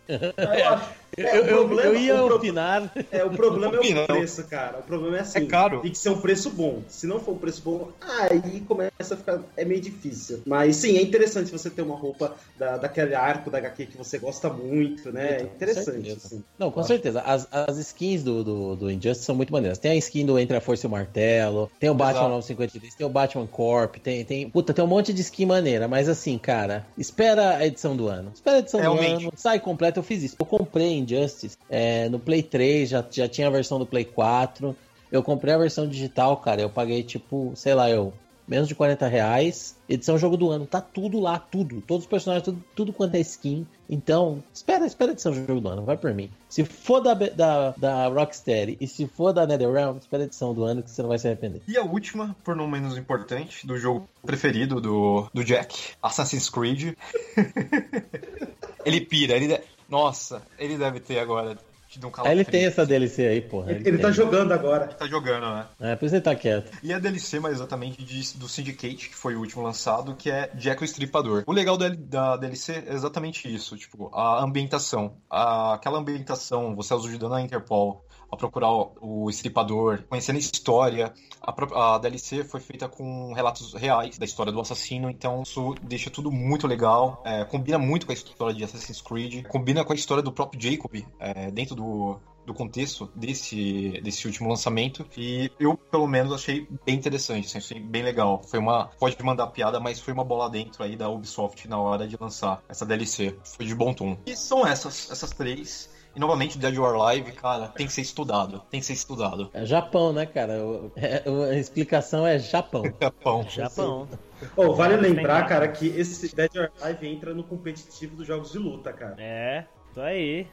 Eu, é, eu, problema, eu, ia opinar. É, o problema é o preço, cara. O problema é assim. É caro. Tem que ser um preço bom. Se não for um preço bom, aí começa a ficar. É meio difícil. Mas sim, é interessante você ter uma roupa da, daquele arco da HQ que você gosta muito, né? É interessante. Assim. Não, com certeza. As, as skins do, do, do Injustice são muito maneiras. Tem a skin do Entre a Força e o Martelo, tem o Batman 953, tem o Batman Corp, tem, tem. Puta, tem um monte de skin maneira. Mas assim, cara, espera a edição do ano. Espera a edição Realmente. do ano, sai completo. Eu fiz isso. Eu comprei Injustice é, no Play 3, já, já tinha a versão do Play 4. Eu comprei a versão digital, cara. Eu paguei tipo, sei lá, eu menos de 40 reais. Edição jogo do ano, tá tudo lá, tudo. Todos os personagens, tudo, tudo quanto é skin. Então, espera, espera a edição jogo do ano, vai por mim. Se for da, da, da Rocksteady e se for da NetherRealm, espera a edição do ano que você não vai se arrepender. E a última, por não menos importante, do jogo preferido do, do Jack, Assassin's Creed. ele pira, ele... Nossa, ele deve ter agora um. Ele tem essa DLC aí, porra. Ele, ele, ele tá jogando agora. Ele tá jogando, né? É, por isso ele tá quieto. E a DLC, mais exatamente, de, do Syndicate, que foi o último lançado, que é Jack o Estripador. O legal da, da DLC é exatamente isso, tipo, a ambientação. A, aquela ambientação, você ajudando a Interpol, a procurar o, estripador, conhecendo a história. A, a, DLC foi feita com relatos reais da história do assassino, então isso deixa tudo muito legal. É, combina muito com a história de Assassin's Creed, combina com a história do próprio Jacob é, dentro do, do contexto desse, desse último lançamento. E eu, pelo menos, achei bem interessante, assim, achei bem legal. Foi uma. Pode mandar piada, mas foi uma bola dentro aí da Ubisoft na hora de lançar essa DLC. Foi de bom tom. E são essas, essas três. E novamente, Dead or Alive, cara, tem que ser estudado. Tem que ser estudado. É Japão, né, cara? É, a explicação é Japão. Japão. Japão. Oh, vale lembrar, cara, que esse Dead or Alive entra no competitivo dos jogos de luta, cara. É, isso aí.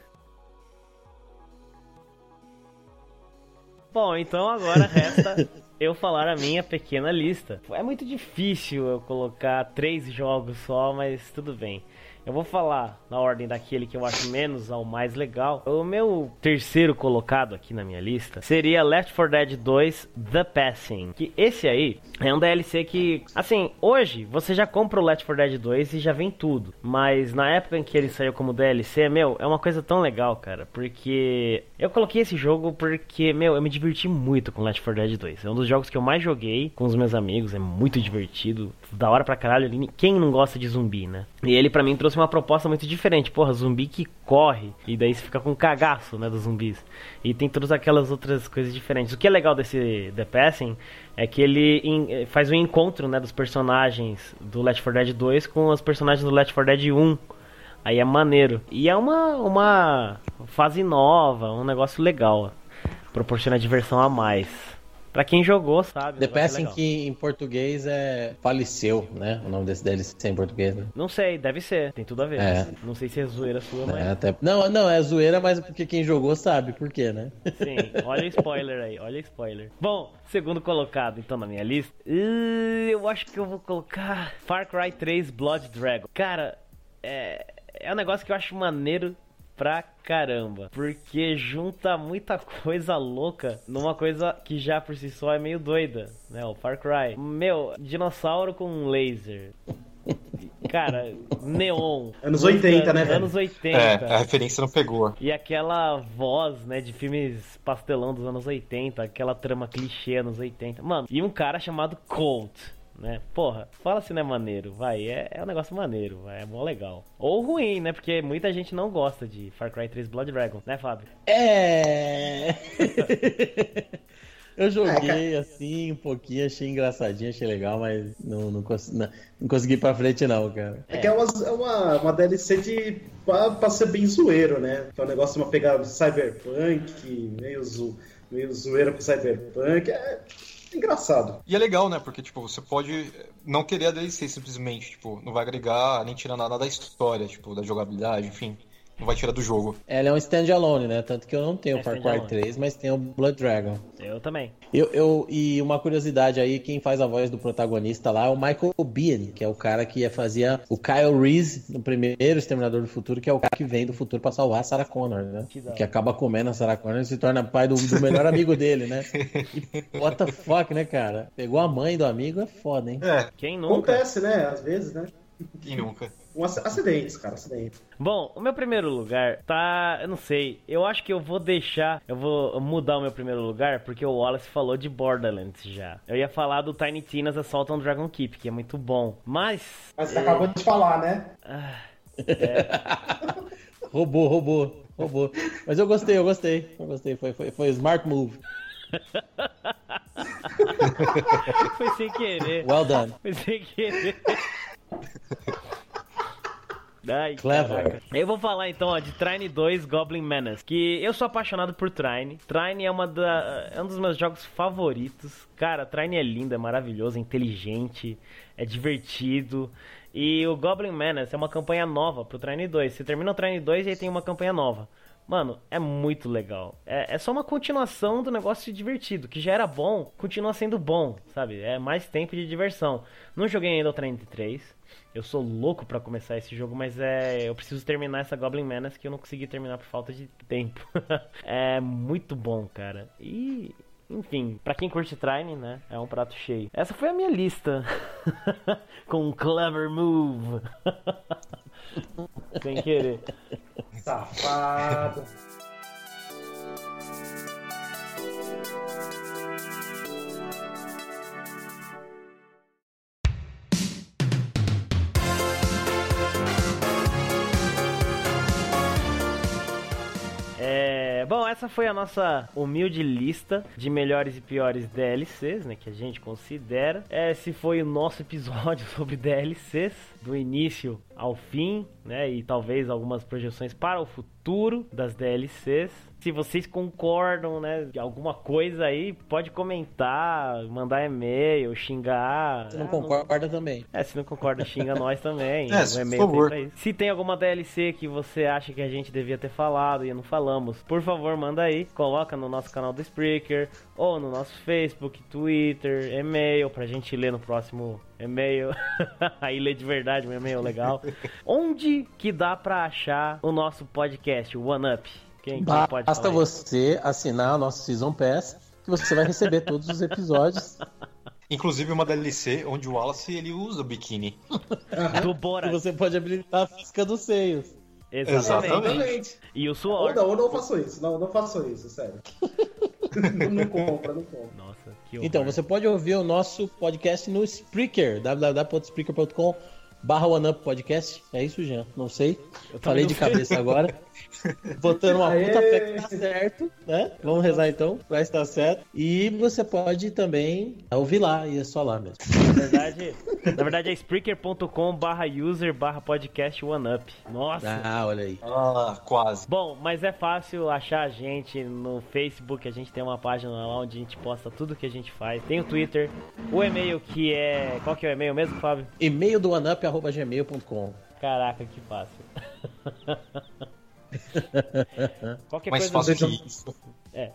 Bom, então agora resta eu falar a minha pequena lista. É muito difícil eu colocar três jogos só, mas tudo bem. Eu vou falar na ordem daquele que eu acho menos ao mais legal. O meu terceiro colocado aqui na minha lista seria Left 4 Dead 2 The Passing. Que esse aí é um DLC que, assim, hoje você já compra o Left 4 Dead 2 e já vem tudo. Mas na época em que ele saiu como DLC, meu, é uma coisa tão legal, cara. Porque eu coloquei esse jogo porque, meu, eu me diverti muito com Left 4 Dead 2. É um dos jogos que eu mais joguei com os meus amigos. É muito divertido. Da hora pra caralho. Quem não gosta de zumbi, né? E ele pra mim trouxe uma proposta muito diferente. Porra, zumbi que corre. E daí você fica com cagaço, né, dos zumbis. E tem todas aquelas outras coisas diferentes. O que é legal desse The Passing é que ele in, faz um encontro, né, dos personagens do Left 4 Dead 2 com os personagens do Left 4 Dead 1. Aí é maneiro. E é uma, uma fase nova, um negócio legal. Proporciona diversão a mais. Pra quem jogou, sabe. The Passing que em português é faleceu, né? O nome desse DLC em português, né? Não sei, deve ser. Tem tudo a ver. É. Não sei se é zoeira sua, mas. É, até... Não, não, é zoeira, mas porque quem jogou sabe por quê, né? Sim, olha o spoiler aí, olha o spoiler. Bom, segundo colocado então na minha lista, eu acho que eu vou colocar Far Cry 3 Blood Dragon. Cara, é, é um negócio que eu acho maneiro pra caramba. Porque junta muita coisa louca numa coisa que já por si só é meio doida, né? O Far Cry. Meu, dinossauro com laser. Cara, neon. Anos 80, né, velho? Anos 80. É, a referência não pegou. E aquela voz, né, de filmes pastelão dos anos 80, aquela trama clichê anos 80. Mano, e um cara chamado Colt né? Porra, fala se não é maneiro, vai. É, é um negócio maneiro, vai, é mó legal. Ou ruim, né? Porque muita gente não gosta de Far Cry 3 Blood Dragon, né, Fábio? É. Eu joguei assim um pouquinho, achei engraçadinho, achei legal, mas não, não, cons não, não consegui ir pra frente, não, cara. É, que é uma, é uma, uma DLC de. Pra, pra, ser bem zoeiro, né? Que é um negócio de uma pegada cyberpunk, meio, zo, meio zoeiro com cyberpunk. É engraçado. E é legal, né? Porque, tipo, você pode não querer a DLC simplesmente, tipo, não vai agregar nem tirar nada da história, tipo, da jogabilidade, enfim não vai tirar do jogo. Ela é um standalone, né? Tanto que eu não tenho o é Far Cry 3, mas tenho o Blood Dragon. Eu também. Eu, eu, e uma curiosidade aí, quem faz a voz do protagonista lá é o Michael Biehn, que é o cara que fazia o Kyle Reese no primeiro Exterminador do Futuro, que é o cara que vem do futuro pra salvar a Sarah Connor, né? Que, que acaba comendo a Sarah Connor e se torna pai do, do melhor amigo dele, né? E what the fuck, né, cara? Pegou a mãe do amigo, é foda, hein? É. Quem nunca? Acontece, né? Às vezes, né? Quem nunca? Um acidentes, cara, acidentes. Bom, o meu primeiro lugar tá. Eu não sei. Eu acho que eu vou deixar. Eu vou mudar o meu primeiro lugar porque o Wallace falou de Borderlands já. Eu ia falar do Tiny Tina's Assault on Dragon Keep, que é muito bom. Mas. Mas você é... acabou de falar, né? Ah, é... roubou, roubou, roubou. Mas eu gostei, eu gostei. Eu gostei. Foi, foi, foi smart move. foi sem querer. Well done. Foi sem querer. Ai, Clever. Caraca. Eu vou falar então ó, de Trine 2 Goblin Menace, que eu sou apaixonado por Trine. Trine é, uma da, é um dos meus jogos favoritos. Cara, Trine é lindo, é maravilhoso, é inteligente, é divertido. E o Goblin Menace é uma campanha nova pro Trine 2. Você termina o Trine 2 e aí tem uma campanha nova. Mano, é muito legal. É, é, só uma continuação do negócio divertido. Que já era bom, continua sendo bom, sabe? É mais tempo de diversão. Não joguei ainda o Trine 3. Eu sou louco para começar esse jogo, mas é. Eu preciso terminar essa Goblin Menace que eu não consegui terminar por falta de tempo. é muito bom, cara. E enfim, para quem curte Trine, né? É um prato cheio. Essa foi a minha lista. Com um clever move. Sem querer. Safado. É, bom, essa foi a nossa humilde lista de melhores e piores DLCs, né, que a gente considera. Esse foi o nosso episódio sobre DLCs, do início ao fim, né, e talvez algumas projeções para o futuro das DLCs. Se vocês concordam, né, de alguma coisa aí, pode comentar, mandar e-mail, xingar. Se não ah, concorda não... também. É, se não concorda, xinga nós também. É, se, por favor. se tem alguma DLC que você acha que a gente devia ter falado e não falamos, por favor, manda aí, coloca no nosso canal do Spreaker ou no nosso Facebook, Twitter, e-mail pra gente ler no próximo e-mail. aí lê de verdade, meu e-mail legal. Onde que dá pra achar o nosso podcast, o One Up? Quem, quem pode Basta você assinar o nosso Season Pass que você vai receber todos os episódios. Inclusive uma DLC onde o Wallace ele usa o biquíni. Do Bora. E você pode habilitar a física dos seios. Exatamente. Exatamente. E o suor. Ou não, ou não faço isso. Não, não faço isso, sério. não, compra, não compra. Nossa, que horror. Então, você pode ouvir o nosso podcast no Spreaker, www.spreaker.com barra OneUp Podcast. É isso, Jean? Não sei. Eu Falei de cabeça agora. Botando uma Aê! puta fé que tá certo, né? Vamos rezar então, vai estar certo. E você pode também ouvir lá, e é só lá mesmo. Na verdade, na verdade é spreaker.com barra user barra podcast OneUp. Nossa! Ah, olha aí. Ah, quase. Bom, mas é fácil achar a gente no Facebook, a gente tem uma página lá onde a gente posta tudo que a gente faz. Tem o Twitter, o e-mail que é... Qual que é o e-mail mesmo, Fábio? E-mail do oneup.gmail.com Caraca, que fácil. Qualquer mais coisa fácil que isso. É.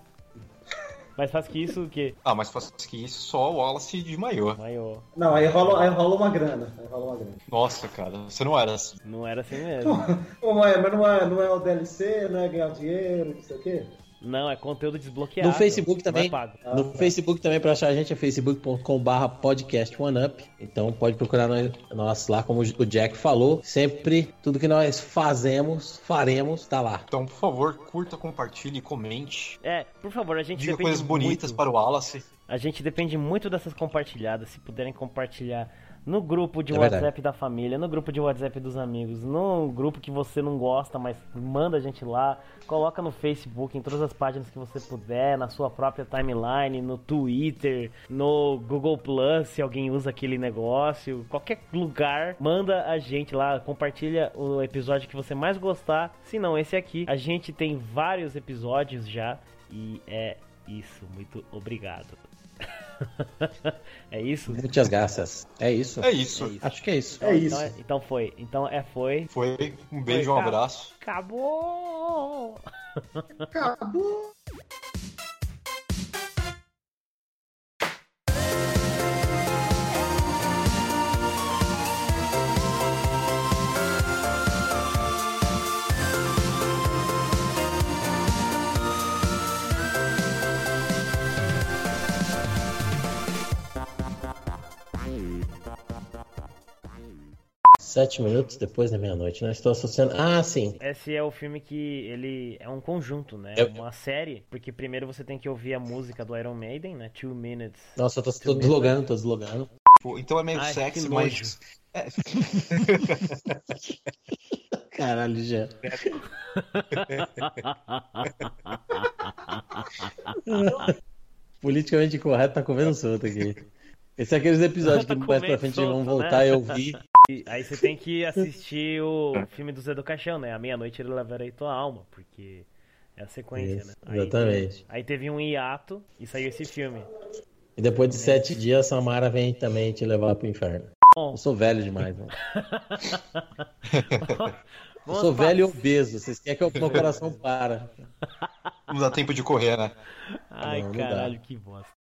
Mais fácil que isso o quê? Ah, mais fácil que isso, só o Wallace de maior. Maior. Não, aí rola, aí rola uma grana. Aí rola uma grana. Nossa, cara, você não era assim. Não era assim mesmo. Pô, mas não é, não é o DLC, não é ganhar dinheiro, não sei o quê? Não, é conteúdo desbloqueado. No Facebook também. É no Facebook também para achar a gente é facebook.com/barra podcast OneUp. Então pode procurar nós, nós, lá, como o Jack falou. Sempre tudo que nós fazemos, faremos, tá lá. Então, por favor, curta, compartilhe, comente. É, por favor, a gente Diga coisas bonitas muito. para o Wallace. A gente depende muito dessas compartilhadas. Se puderem compartilhar no grupo de é WhatsApp verdade. da família, no grupo de WhatsApp dos amigos, no grupo que você não gosta, mas manda a gente lá, coloca no Facebook, em todas as páginas que você puder, na sua própria timeline, no Twitter, no Google Plus, se alguém usa aquele negócio, qualquer lugar, manda a gente lá, compartilha o episódio que você mais gostar, se não esse aqui. A gente tem vários episódios já e é isso, muito obrigado. é isso? Muitas graças. É isso? É isso. É isso. Acho que é isso. É então, isso. Então, então foi. Então é foi. Foi. Um beijo, foi, um abraço. Acabou! Acabou! Sete minutos depois da meia-noite, né? Estou associando. Ah, sim. Esse é o filme que ele é um conjunto, né? É uma série, porque primeiro você tem que ouvir a música do Iron Maiden, né? Two Minutes. Nossa, eu tô, tô deslogando, tô deslogando. Então é meio Ai, sexy, mas. É. Caralho, já. Politicamente correto tá comendo solto aqui. Esse é aqueles episódios que mais pra frente vão voltar né? e ouvir. Aí você tem que assistir o filme do Zé do Caixão, né? A meia-noite ele levarei tua alma, porque é a sequência, Isso, né? Aí exatamente. Teve, aí teve um hiato e saiu esse filme. E depois de sete dias, Samara vem também te levar pro inferno. Bom. Eu sou velho demais, mano. eu sou velho e obeso. Vocês querem que o meu coração para? Não dá tempo de correr, né? Ai, não, caralho, não que bosta.